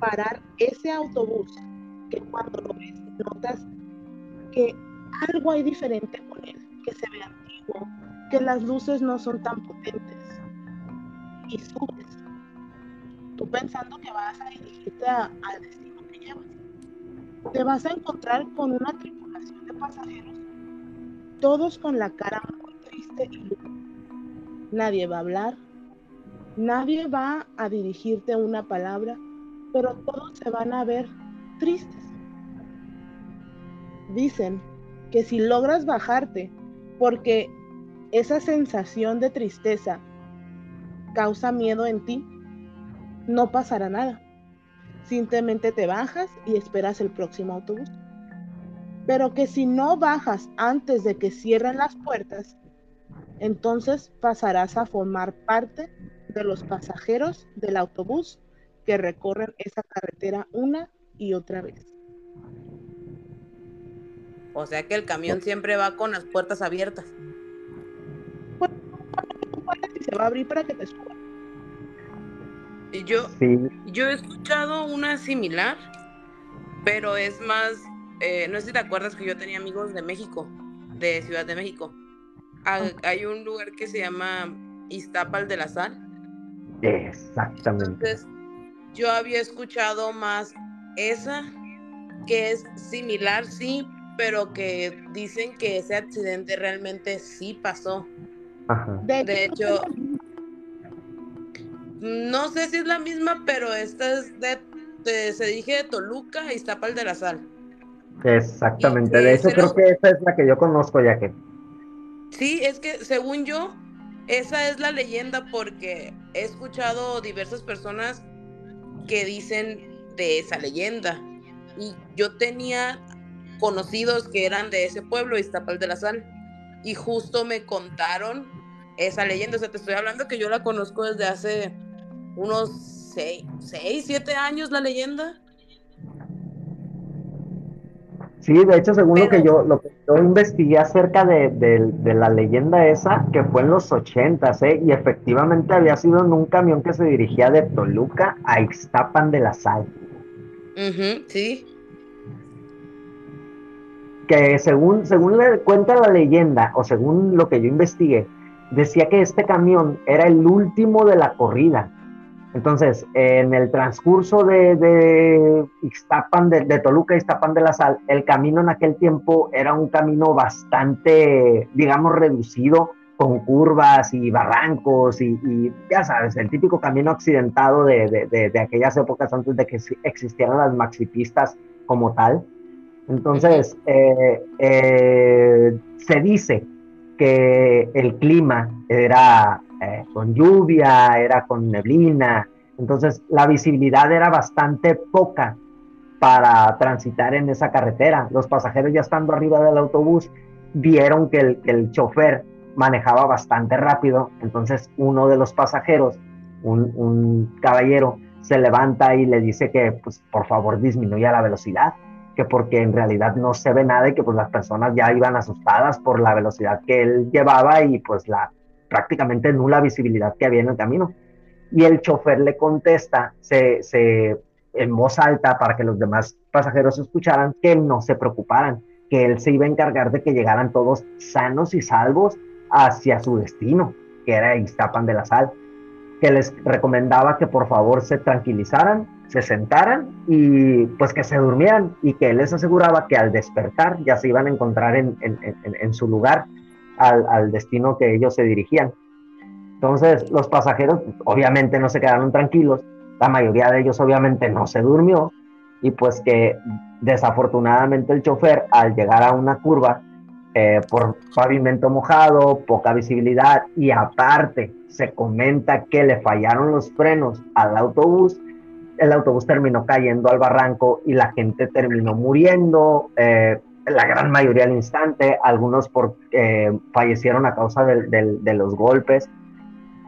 A: parar ese autobús, que cuando lo ves notas que algo hay diferente con él, que se ve antiguo, que las luces no son tan potentes. Y subes, tú pensando que vas a dirigirte al destino que llevas. Te vas a encontrar con una tripulación de pasajeros, todos con la cara muy triste y lúgubre. Nadie va a hablar, nadie va a dirigirte una palabra pero todos se van a ver tristes. Dicen que si logras bajarte, porque esa sensación de tristeza causa miedo en ti, no pasará nada. Simplemente te bajas y esperas el próximo autobús. Pero que si no bajas antes de que cierren las puertas, entonces pasarás a formar parte de los pasajeros del autobús que recorren esa carretera una y otra vez.
B: O sea que el camión siempre va con las puertas abiertas.
A: se va a abrir para que te suba.
B: Yo, yo he escuchado una similar, pero es más, eh, no sé si te acuerdas que yo tenía amigos de México, de Ciudad de México. Hay, un lugar que se llama Iztapal de la Sal.
C: Exactamente
B: yo había escuchado más esa, que es similar, sí, pero que dicen que ese accidente realmente sí pasó. De, hecho, no sé si es la misma, pero esta es de, se dije de Toluca y Iztapal de la Sal.
C: Exactamente, de hecho creo que esa es la que yo conozco ya que.
B: Sí, es que según yo, esa es la leyenda porque he escuchado diversas personas que dicen de esa leyenda. Y yo tenía conocidos que eran de ese pueblo, Iztapal de la Sal, y justo me contaron esa leyenda. O sea, te estoy hablando que yo la conozco desde hace unos 6, 7 años la leyenda.
C: Sí, de hecho, según lo que yo lo que yo investigué acerca de, la leyenda esa, que fue en los ochentas, ¿eh? y efectivamente había sido en un camión que se dirigía de Toluca a Ixtapan de la Sal.
B: sí.
C: Según, según le cuenta la leyenda, o según lo que yo investigué, decía que este camión era el último de la corrida entonces, en el transcurso de, de Ixtapan, de, de, Toluca, Ixtapan de la Sal, el camino en aquel tiempo era un camino bastante, digamos, reducido, con curvas y barrancos y, ya sabes, el típico camino accidentado de, de, aquellas épocas antes de que existieran las maxipistas como tal. Entonces, eh, eh, se dice que el clima era eh, con lluvia, era con neblina, Entonces, la visibilidad era bastante poca para transitar en esa carretera. Los pasajeros ya estando arriba del autobús vieron que el, el chofer manejaba bastante rápido, entonces uno de los pasajeros, un, un, caballero, se levanta y le dice que pues por favor disminuya la velocidad, que porque en realidad no se ve nada y que pues las personas ya iban asustadas por la velocidad que él llevaba y pues la prácticamente nula visibilidad que había en el camino. Y el chofer le contesta, se, se en voz alta para que los demás pasajeros escucharan que no se preocuparan, que él se iba a encargar de que llegaran todos sanos y salvos hacia su destino, que era Iztapan de la Sal, que les recomendaba que por favor se tranquilizaran, se sentaran y pues que se durmieran y que él les aseguraba que al despertar ya se iban a encontrar en, en, su lugar, al, al, destino que ellos se dirigían. Entonces los pasajeros pues, obviamente no se quedaron tranquilos la mayoría de ellos obviamente no se durmió y pues que desafortunadamente el chofer al llegar a una curva eh, por pavimento mojado, poca visibilidad y aparte se comenta que le fallaron los frenos al autobús, el autobús terminó cayendo al barranco y la gente terminó muriendo, eh, la gran mayoría al instante, algunos por, eh, fallecieron a causa de, de, de los golpes,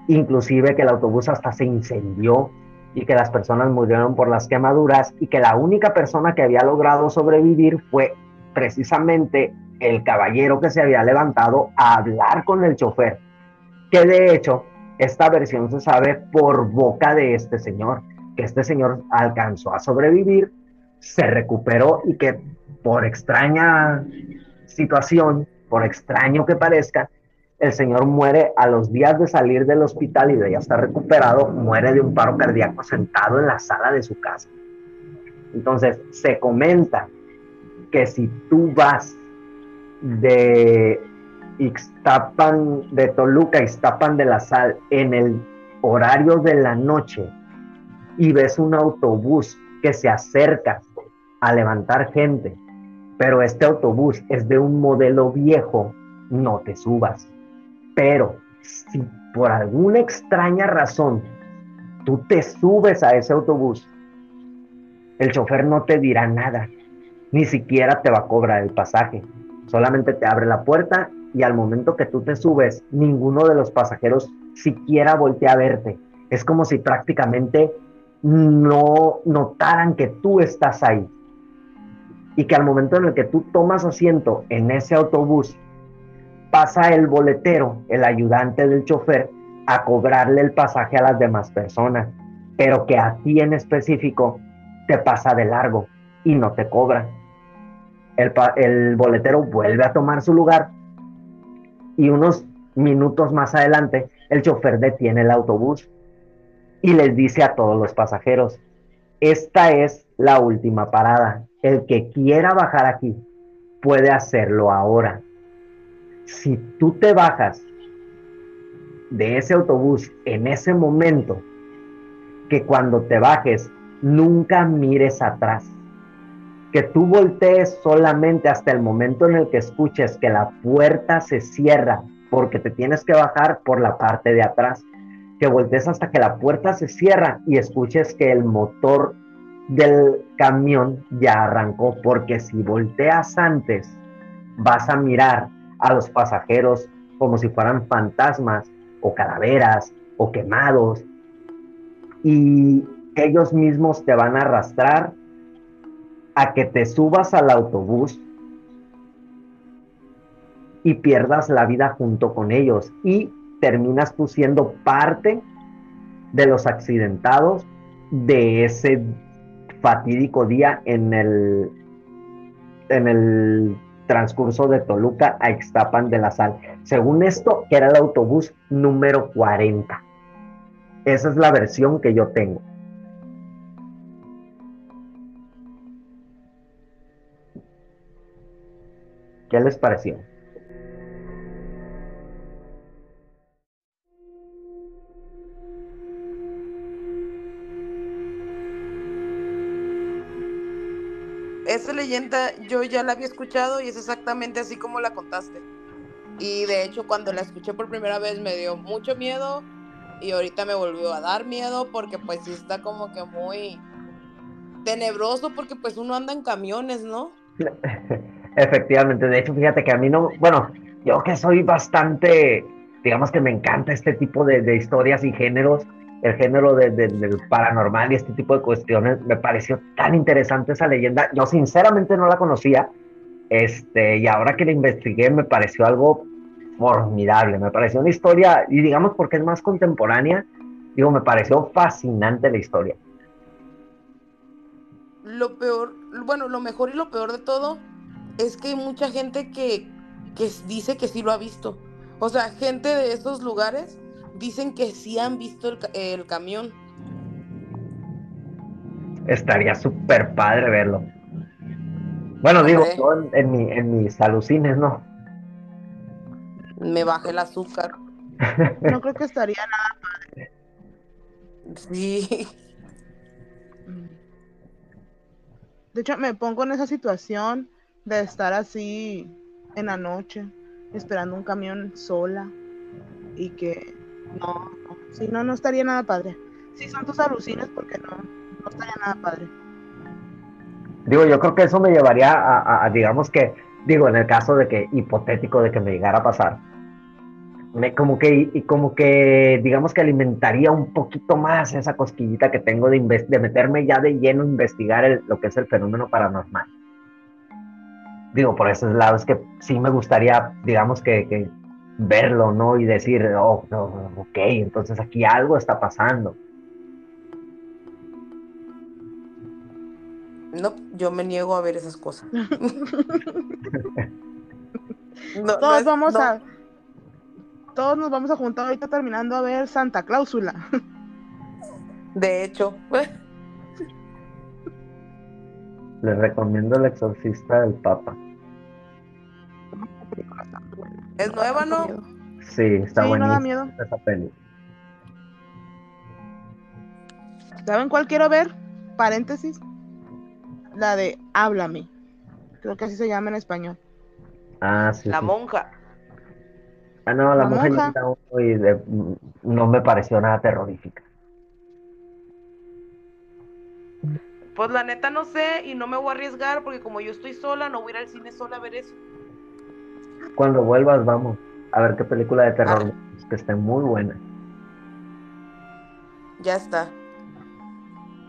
C: inclusive que el autobús hasta se incendió y que las personas murieron por las quemaduras y que la única persona que había logrado sobrevivir fue precisamente el caballero que se había levantado a hablar con el chofer, que de hecho esta versión se sabe por boca de este señor, que este señor alcanzó a sobrevivir, se recuperó y que por extraña situación, por extraño que parezca, el señor muere a los días de salir del hospital y de ya estar recuperado, muere de un paro cardíaco sentado en la sala de su casa. Entonces, se comenta que si tú vas de Ixtapan, de Toluca, Ixtapan de la Sal, en el horario de la noche y ves un autobús que se acerca a levantar gente, pero este autobús es de un modelo viejo, no te subas pero si por alguna extraña razón tú te subes a ese autobús, el chofer no te dirá nada, ni siquiera te va a cobrar el pasaje. Solamente te abre la puerta y al momento que tú te subes, ninguno de los pasajeros siquiera voltea a verte. Es como si prácticamente no notaran que tú estás ahí. Y que al momento en el que tú tomas asiento en ese autobús pasa el boletero, el ayudante del chofer, a cobrarle el pasaje a las demás personas, pero que a ti en específico te pasa de largo y no te cobra. El, el boletero vuelve a tomar su lugar y unos minutos más adelante el chofer detiene el autobús y les dice a todos los pasajeros, esta es la última parada. El que quiera bajar aquí puede hacerlo ahora si tú te bajas de ese autobús en ese momento, que cuando te bajes nunca mires atrás, que tú voltees solamente hasta el momento en el que escuches que la puerta se cierra porque te tienes que bajar por la parte de atrás, que voltees hasta que la puerta se cierra y escuches que el motor del camión ya arrancó, porque si volteas antes, vas a mirar a los pasajeros como si fueran fantasmas o calaveras o quemados y ellos mismos te van a arrastrar a que te subas al autobús y pierdas la vida junto con ellos. Y terminas tú siendo parte de los accidentados de ese fatídico día en el en el transcurso de Toluca a Ixtapan de la Sal. Según esto, era el autobús número 40. Esa es la versión que yo tengo. ¿Qué les pareció?
B: Leyenda yo ya la había escuchado y es exactamente así como la contaste. Y de hecho cuando la escuché por primera vez me dio mucho miedo y ahorita me volvió a dar miedo porque pues sí está como que muy tenebroso porque pues uno anda en camiones, ¿no?
C: Efectivamente, de hecho, fíjate que a mí no, bueno, yo que soy bastante, digamos que me encanta este tipo de, historias y géneros, el género del paranormal y este tipo de cuestiones, me pareció tan interesante esa leyenda. Yo sinceramente no la conocía, este, y ahora que la investigué me pareció algo formidable, me pareció una historia, y digamos porque es más contemporánea, digo, me pareció fascinante la historia.
B: Lo peor, bueno, lo mejor y lo peor de todo es que hay mucha gente que, que dice que sí lo ha visto. O sea, gente de esos lugares dicen que sí han visto el, camión.
C: Estaría súper padre verlo. Bueno, digo, en, en mis alucines, ¿no?
B: Me bajé el azúcar.
A: No creo que estaría nada padre.
B: Sí.
A: De hecho, me pongo en esa situación de estar así en la noche, esperando un camión sola y que no, si no, no estaría nada padre. Si son tus alucines, porque no, no estaría nada padre.
C: Digo, yo creo que eso me llevaría a, digamos que, digo, en el caso de que, hipotético de que me llegara a pasar, me, como que, y como que, digamos que alimentaría un poquito más esa cosquillita que tengo de, de meterme ya de lleno a investigar lo que es el fenómeno paranormal digo, por esos lados que sí me gustaría, digamos que, verlo, ¿no? Y decir, oh, ok, entonces aquí algo está pasando.
B: No, yo me niego a ver esas cosas.
A: todos vamos a. Todos nos vamos a juntar ahorita terminando a ver Santa Cláusula.
B: De hecho.
C: Les recomiendo El Exorcista del Papa.
B: ¿Es nueva, no?
C: Sí, está sí,
A: no da miedo.
C: esa peli.
A: ¿Saben cuál quiero ver? Paréntesis. La de Háblame. Creo que así se llama en español.
C: Ah, sí.
B: La monja.
C: Ah, no, la, monja, no me pareció nada terrorífica.
B: Pues la neta no sé y no me voy a arriesgar porque como yo estoy sola, no voy a ir al cine sola a ver eso.
C: Cuando vuelvas, vamos a ver qué película de terror ah. que esté muy buena.
B: Ya está.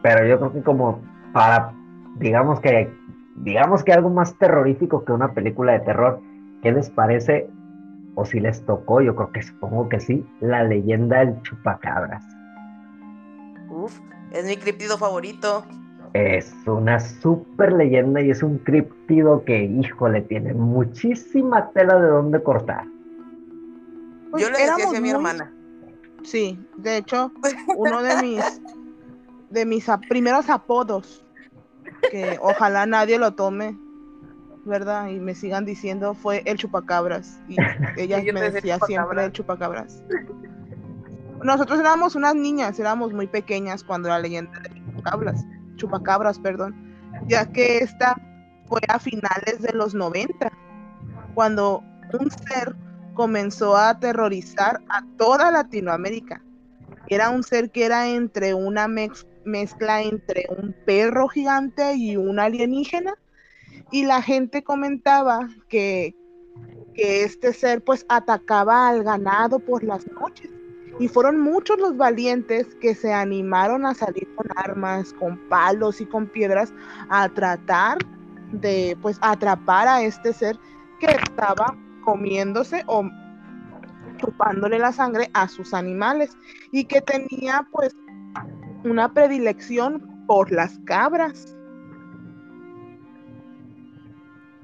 C: Pero yo creo que como para, digamos que, digamos que algo más terrorífico que una película de terror, ¿qué les parece? O si les tocó, yo creo que supongo que sí, la leyenda del chupacabras.
B: Uf, es mi criptido favorito.
C: Es una super leyenda y es un criptido que, híjole, tiene muchísima tela de dónde cortar.
B: Pues Yo le decía a mi hermana.
A: Sí, de hecho, uno de mis de mis primeros apodos, que ojalá nadie lo tome, ¿verdad? Y me sigan diciendo, fue el chupacabras. Y ella me decía siempre el chupacabras. Nosotros éramos unas niñas, éramos muy pequeñas cuando la leyenda de chupacabras chupacabras, perdón, ya que esta fue a finales de los 90, cuando un ser comenzó a aterrorizar a toda Latinoamérica. Era un ser que era entre una mezcla entre un perro gigante y un alienígena. Y la gente comentaba que, que este ser pues atacaba al ganado por las noches y fueron muchos los valientes que se animaron a salir con armas, con palos y con piedras a tratar de pues atrapar a este ser que estaba comiéndose o chupándole la sangre a sus animales y que tenía pues una predilección por las cabras.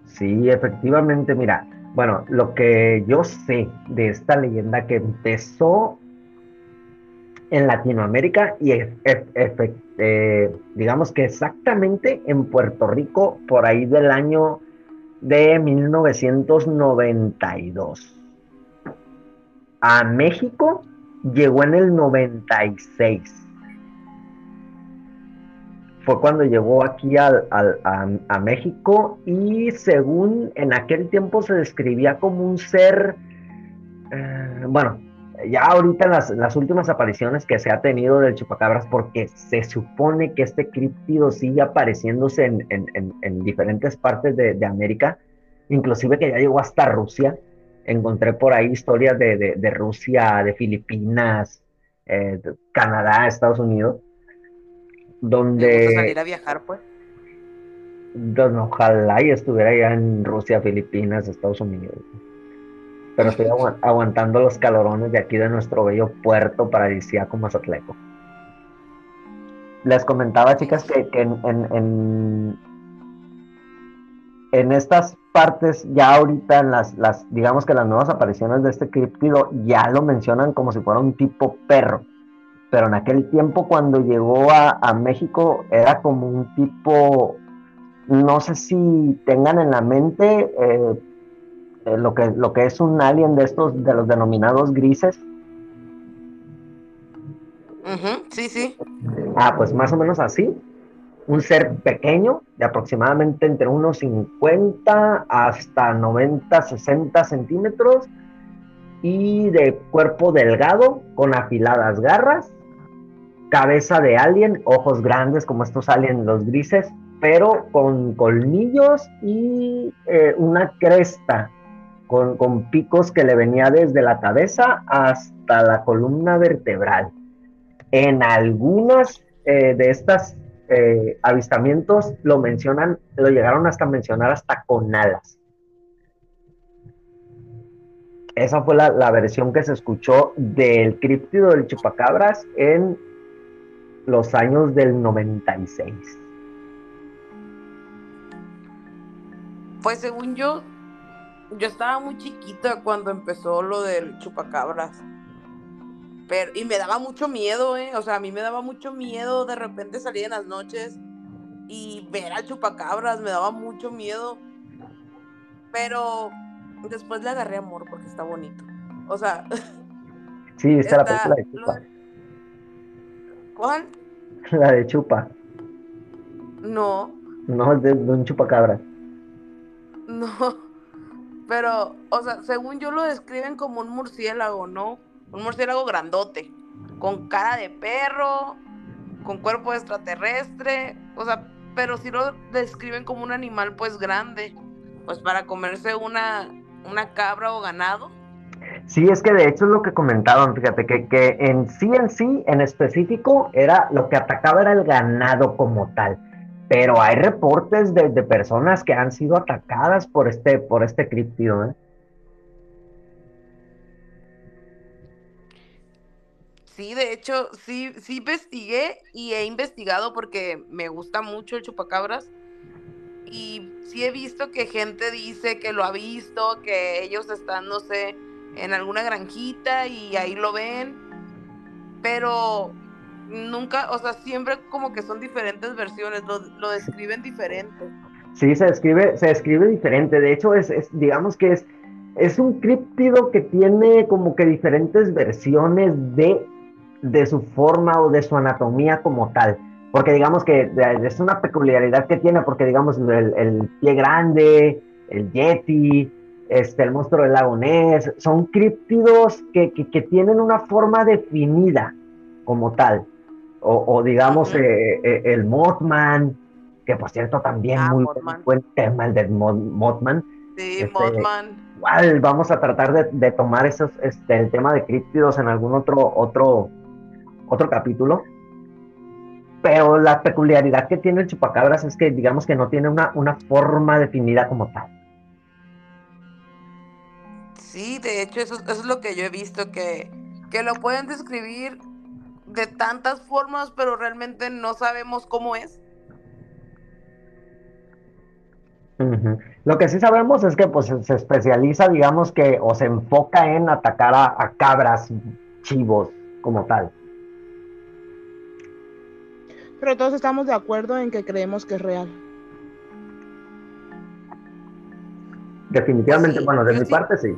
C: Sí, efectivamente, mira, bueno, lo que yo sé de esta leyenda que empezó en Latinoamérica y eh, digamos que exactamente en Puerto Rico por ahí del año de 1992. A México llegó en el 96. Fue cuando llegó aquí al, a, México y según en aquel tiempo se describía como un ser, eh, bueno, ya ahorita las, las últimas apariciones que se ha tenido del chupacabras, porque se supone que este críptido sigue apareciéndose en, en, en, diferentes partes de, de, América, inclusive que ya llegó hasta Rusia. Encontré por ahí historias de, de, de Rusia, de Filipinas, eh, Canadá, Estados Unidos, donde...
B: salir a viajar, pues?
C: ojalá y estuviera ya en Rusia, Filipinas, Estados Unidos pero estoy aguantando los calorones de aquí de nuestro bello puerto paradisíaco Mazatleco. Les comentaba, chicas, que, en, en, en, estas partes, ya ahorita en las, las, digamos que las nuevas apariciones de este críptido ya lo mencionan como si fuera un tipo perro. Pero en aquel tiempo cuando llegó a, a México era como un tipo, no sé si tengan en la mente, eh, eh, lo, que, lo que es un alien de estos, de los denominados grises.
B: sí, sí.
C: Ah, pues más o menos así. Un ser pequeño, de aproximadamente entre unos 50 hasta 90, 60 centímetros y de cuerpo delgado, con afiladas garras, cabeza de alien, ojos grandes como estos aliens los grises, pero con colmillos y eh, una cresta con, picos que le venía desde la cabeza hasta la columna vertebral. En algunas eh, de estas eh, avistamientos lo mencionan, lo llegaron hasta mencionar hasta con alas. Esa fue la, la versión que se escuchó del críptido del chupacabras en los años del 96.
B: Pues según yo, yo estaba muy chiquita cuando empezó lo del chupacabras. Pero, y me daba mucho miedo, ¿eh? O sea, a mí me daba mucho miedo de repente salir en las noches y ver al chupacabras, me daba mucho miedo. Pero después le agarré amor porque está bonito. O sea.
C: Sí, está, la película de Chupa.
B: ¿Cuál?
C: La de Chupa.
B: No.
C: No, es de, de un chupacabra.
B: No. Pero, o sea, según yo lo describen como un murciélago, ¿no? Un murciélago grandote, con cara de perro, con cuerpo extraterrestre, o sea, pero si lo describen como un animal pues grande, pues para comerse una, una cabra o ganado.
C: Sí, es que de hecho es lo que comentaban, fíjate, que, que en sí en sí, en específico, era lo que atacaba era el ganado como tal pero hay reportes de, personas que han sido atacadas por este, por este criptido. ¿eh?
B: Sí, de hecho, sí, sí investigué y he investigado porque me gusta mucho el chupacabras. Y sí he visto que gente dice que lo ha visto, que ellos están, no sé, en alguna granjita y ahí lo ven. Pero nunca, o sea, siempre como que son diferentes versiones, lo, describen diferente.
C: Sí, se describe, se describe diferente. De hecho, es, digamos que es, es un críptido que tiene como que diferentes versiones de, de su forma o de su anatomía como tal. Porque digamos que es una peculiaridad que tiene, porque digamos el, pie grande, el yeti, este, el monstruo del lago Ness, son críptidos que, que tienen una forma definida como tal o, digamos eh, eh, el Mothman, que por cierto también ah, muy buen tema el del Mothman.
B: Sí, este, Mothman.
C: Igual vamos a tratar de, tomar esos, este, el tema de críptidos en algún otro, otro, otro capítulo. Pero la peculiaridad que tiene el chupacabras es que digamos que no tiene una, una forma definida como tal.
B: Sí, de hecho eso, eso es lo que yo he visto, que, que lo pueden describir de tantas formas, pero realmente no sabemos cómo es.
C: Lo que sí sabemos es que pues se especializa, digamos que, o se enfoca en atacar a, cabras, chivos, como tal.
A: Pero todos estamos de acuerdo en que creemos que es real.
C: Definitivamente, bueno, de mi parte sí.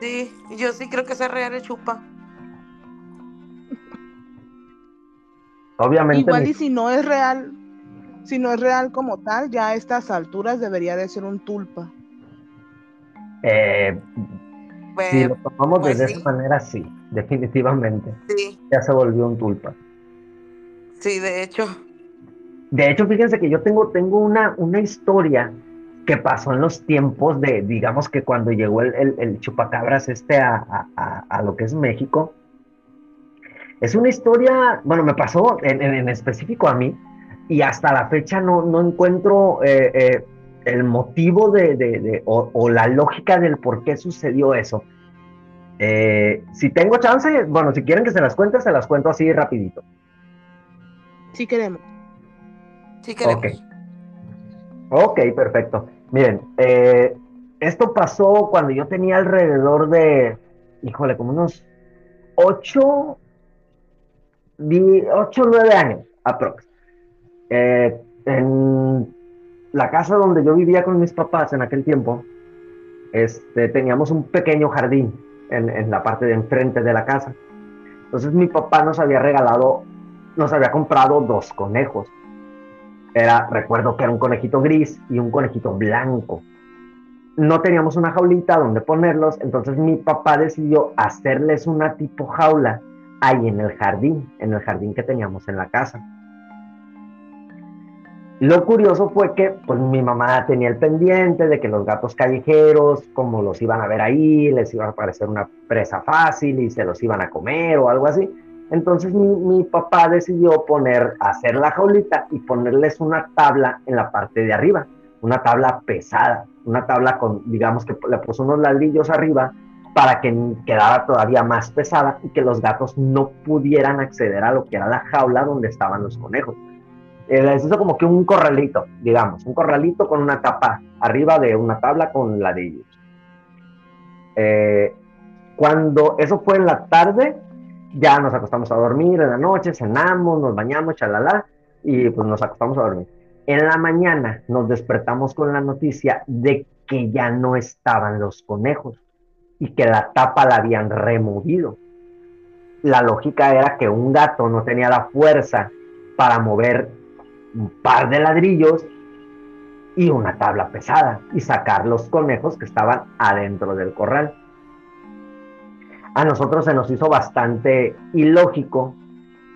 B: Sí, yo sí creo que es real el chupa.
C: Obviamente.
A: Igual y si no es real, si no es real como tal, ya a estas alturas debería de ser un tulpa.
C: Eh, si lo tomamos pues de esa manera, sí, definitivamente.
B: Sí.
C: Ya se volvió un tulpa.
B: Sí, de hecho.
C: De hecho, fíjense que yo tengo, tengo una, una historia que pasó en los tiempos de, digamos que cuando llegó el, chupacabras este a, lo que es México. Es una historia, bueno, me pasó en, específico a mí y hasta la fecha no, no encuentro eh, eh, el motivo de, o, la lógica del por qué sucedió eso. Eh, si tengo chance, bueno, si quieren que se las cuente, se las cuento así rapidito.
A: Sí queremos.
B: Sí queremos.
C: Ok, perfecto. Miren, eh, esto pasó cuando yo tenía alrededor de, híjole, como unos 8, 8 9 años, aprox. Eh, en la casa donde yo vivía con mis papás en aquel tiempo, este, teníamos un pequeño jardín en, en la parte de enfrente de la casa. Entonces mi papá nos había regalado, nos había comprado dos conejos era, recuerdo que era un conejito gris y un conejito blanco. No teníamos una jaulita donde ponerlos, entonces mi papá decidió hacerles una tipo jaula ahí en el jardín, en el jardín que teníamos en la casa. Lo curioso fue que pues mi mamá tenía el pendiente de que los gatos callejeros, como los iban a ver ahí, les iba a parecer una presa fácil y se los iban a comer o algo así. Entonces mi, papá decidió poner, hacer la jaulita y ponerles una tabla en la parte de arriba, una tabla pesada, una tabla con, digamos que le puso unos ladrillos arriba para que quedara todavía más pesada y que los gatos no pudieran acceder a lo que era la jaula donde estaban los conejos. Eh, les hizo como que un corralito, digamos, un corralito con una tapa arriba de una tabla con ladrillos. Eh, cuando eso fue en la tarde, ya nos acostamos a dormir en la noche, cenamos, nos bañamos, chalala, y pues nos acostamos a dormir. En la mañana nos despertamos con la noticia de que ya no estaban los conejos y que la tapa la habían removido. La lógica era que un gato no tenía la fuerza para mover un par de ladrillos y una tabla pesada y sacar los conejos que estaban adentro del corral a nosotros se nos hizo bastante ilógico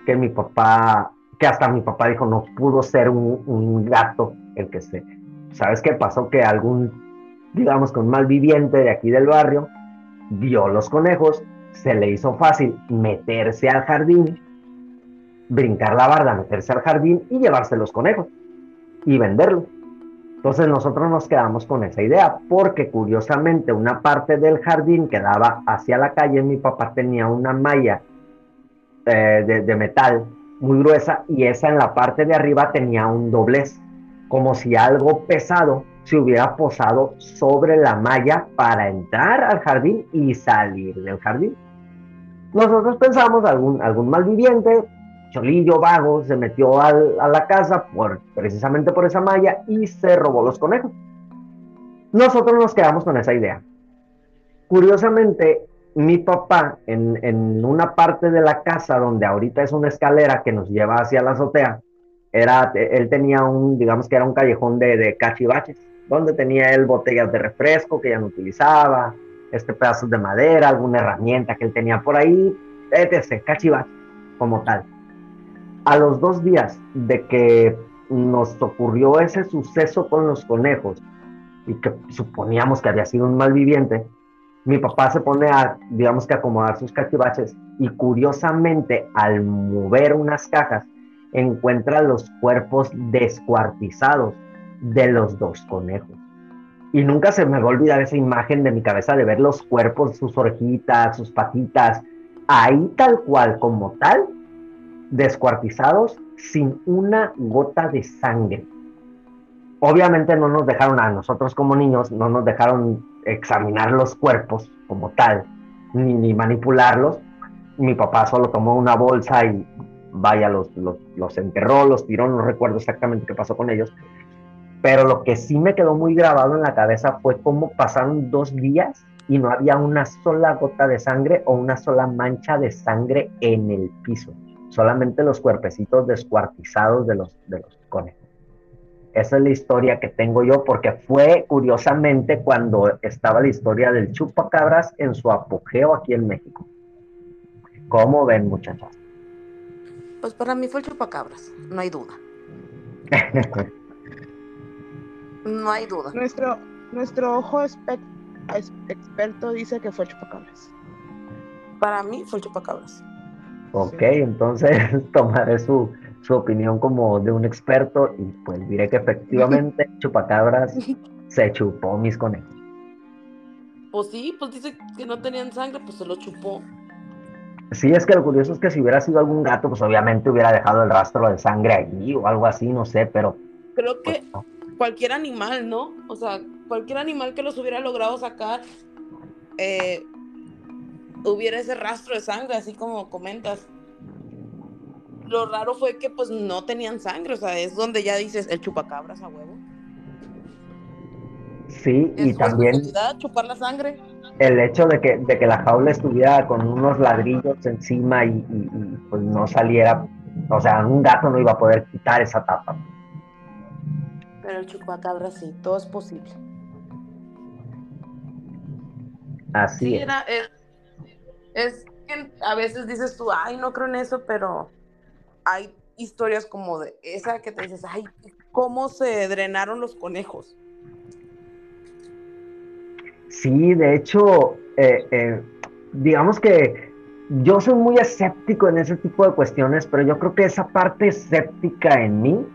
C: que mi papá, que hasta mi papá dijo, no pudo ser un, gato el que se... ¿Sabes qué pasó? Que algún, digamos que un malviviente de aquí del barrio, vio los conejos, se le hizo fácil meterse al jardín, brincar la barda, meterse al jardín y llevarse los conejos y venderlos. Entonces nosotros nos quedamos con esa idea, porque curiosamente una parte del jardín que daba hacia la calle, mi papá tenía una malla eh, de, metal muy gruesa y esa en la parte de arriba tenía un doblez, como si algo pesado se hubiera posado sobre la malla para entrar al jardín y salir del jardín. Nosotros pensamos algún, algún malviviente Cholillo vago se metió a la casa por, precisamente por esa malla y se robó los conejos. Nosotros nos quedamos con esa idea. Curiosamente, mi papá, en, una parte de la casa donde ahorita es una escalera que nos lleva hacia la azotea, era, él tenía un, digamos que era un callejón de cachivaches, donde tenía él botellas de refresco que ya no utilizaba, este pedazos de madera, alguna herramienta que él tenía por ahí, etc., cachivaches como tal a los dos días de que nos ocurrió ese suceso con los conejos y que suponíamos que había sido un malviviente, mi papá se pone a, digamos que acomodar sus cachivaches y curiosamente al mover unas cajas encuentra los cuerpos descuartizados de los dos conejos. Y nunca se me va a olvidar esa imagen de mi cabeza de ver los cuerpos, sus orejitas, sus patitas, ahí tal cual como tal, descuartizados sin una gota de sangre. Obviamente no nos dejaron a nosotros como niños, no nos dejaron examinar los cuerpos como tal, ni, manipularlos. Mi papá solo tomó una bolsa y vaya, los, los, enterró, los tiró, no recuerdo exactamente qué pasó con ellos. Pero lo que sí me quedó muy grabado en la cabeza fue cómo pasaron dos días y no había una sola gota de sangre o una sola mancha de sangre en el piso solamente los cuerpecitos descuartizados de los, de los conejos. esa es la historia que tengo yo, porque fue curiosamente cuando estaba la historia del chupacabras en su apogeo aquí en México. ¿Cómo ven, muchachas?
B: Pues para mí fue el chupacabras, no hay duda. no hay duda.
A: Nuestro, nuestro ojo experto dice que fue el chupacabras.
B: Para mí fue el chupacabras.
C: Ok, entonces tomaré su, su opinión como de un experto y pues diré que efectivamente Chupacabras se chupó mis conejos.
B: Pues sí, pues dice que no tenían sangre, pues se lo chupó.
C: Sí, es que lo curioso es que si hubiera sido algún gato, pues obviamente hubiera dejado el rastro de sangre allí o algo así, no sé, pero...
B: Creo que pues, cualquier animal, ¿no? O sea, cualquier animal que los hubiera logrado sacar, eh, hubiera ese rastro de sangre, así como comentas lo raro fue que pues no tenían sangre, o sea, es donde ya dices el chupacabras a huevo.
C: Sí, y también
B: chupar la sangre.
C: El hecho de que, de que la jaula estuviera con unos ladrillos encima y, pues no saliera, o sea, un gato no iba a poder quitar esa tapa.
B: Pero el chupacabras sí, todo es posible.
C: Así
B: es. es. Es que a veces dices tú, ay, no creo en eso, pero hay historias como de esa que te dices, ay, ¿cómo se drenaron los conejos?
C: Sí, de hecho, eh, eh, digamos que yo soy muy escéptico en ese tipo de cuestiones, pero yo creo que esa parte escéptica en mí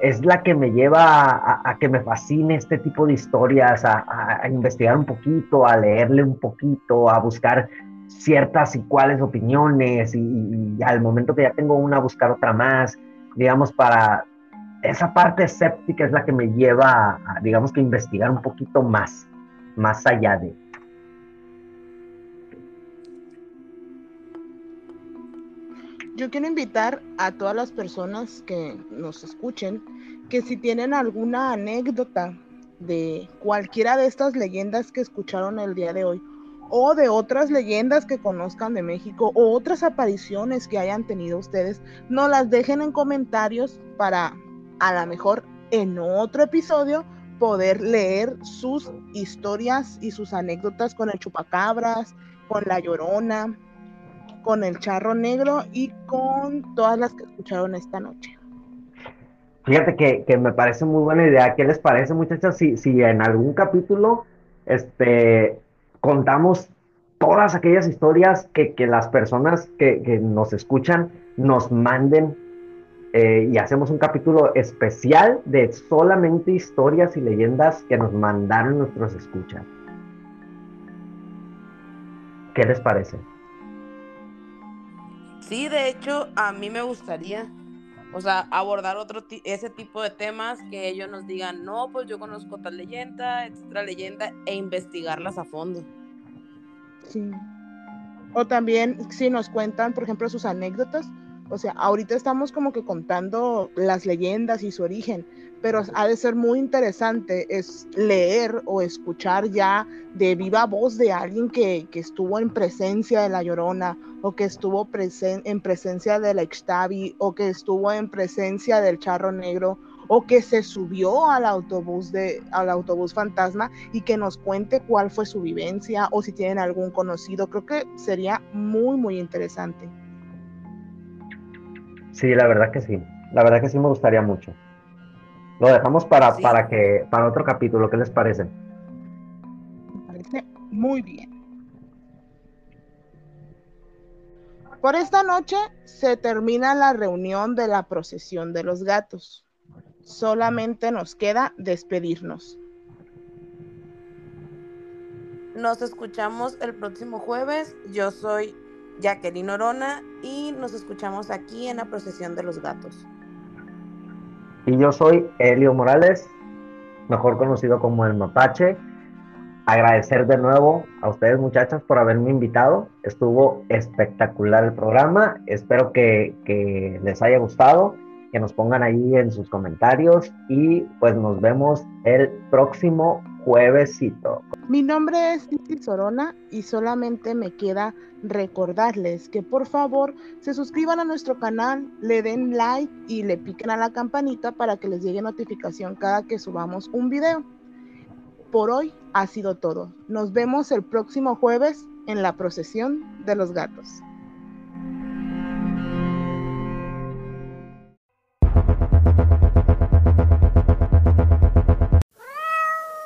C: es la que me lleva a, que me fascine este tipo de historias, a, investigar un poquito, a leerle un poquito, a buscar ciertas y cuáles opiniones y, al momento que ya tengo una buscar otra más, digamos, para esa parte escéptica es la que me lleva a, digamos que investigar un poquito más, más allá de.
A: Yo quiero invitar a todas las personas que nos escuchen que si tienen alguna anécdota de cualquiera de estas leyendas que escucharon el día de hoy o de otras leyendas que conozcan de México o otras apariciones que hayan tenido ustedes, no las dejen en comentarios para a lo mejor en otro episodio poder leer sus historias y sus anécdotas con el chupacabras, con la llorona, con el charro negro y con todas las que escucharon esta noche.
C: Fíjate que, que me parece muy buena idea. ¿Qué les parece, muchachos? Si, si en algún capítulo este, contamos todas aquellas historias que, las personas que, nos escuchan nos manden eh, y hacemos un capítulo especial de solamente historias y leyendas que nos mandaron nuestros escuchas. ¿Qué les parece?
B: Sí, de hecho, a mí me gustaría, o sea, abordar otro ese tipo de temas que ellos nos digan, no, pues yo conozco tal leyenda, etcétera, leyenda, e investigarlas a fondo.
A: Sí. O también si nos cuentan, por ejemplo, sus anécdotas. O sea, ahorita estamos como que contando las leyendas y su origen, pero ha de ser muy interesante es leer o escuchar ya de viva voz de alguien que, estuvo en presencia de la Llorona, o que estuvo en presencia de la Ixtabi, o que estuvo en presencia del Charro Negro, o que se subió al autobús de al autobús fantasma y que nos cuente cuál fue su vivencia o si tienen algún conocido. Creo que sería muy muy interesante.
C: Sí, la verdad que sí. La verdad que sí me gustaría mucho. Lo dejamos para, para que para otro capítulo, ¿qué les parece?
A: Me parece muy bien. Por esta noche se termina la reunión de la procesión de los gatos solamente nos queda despedirnos.
B: Nos escuchamos el próximo jueves. Yo soy Jacqueline Orona y nos escuchamos aquí en la procesión de los gatos.
C: Y yo soy Elio Morales, mejor conocido como el Mapache. Agradecer de nuevo a ustedes muchachas por haberme invitado. Estuvo espectacular el programa. Espero que, que les haya gustado que nos pongan ahí en sus comentarios y pues nos vemos el próximo juevesito.
A: Mi nombre es Cinti Sorona y solamente me queda recordarles que por favor se suscriban a nuestro canal, le den like y le piquen a la campanita para que les llegue notificación cada que subamos un video. Por hoy ha sido todo. Nos vemos el próximo jueves en la procesión de los gatos.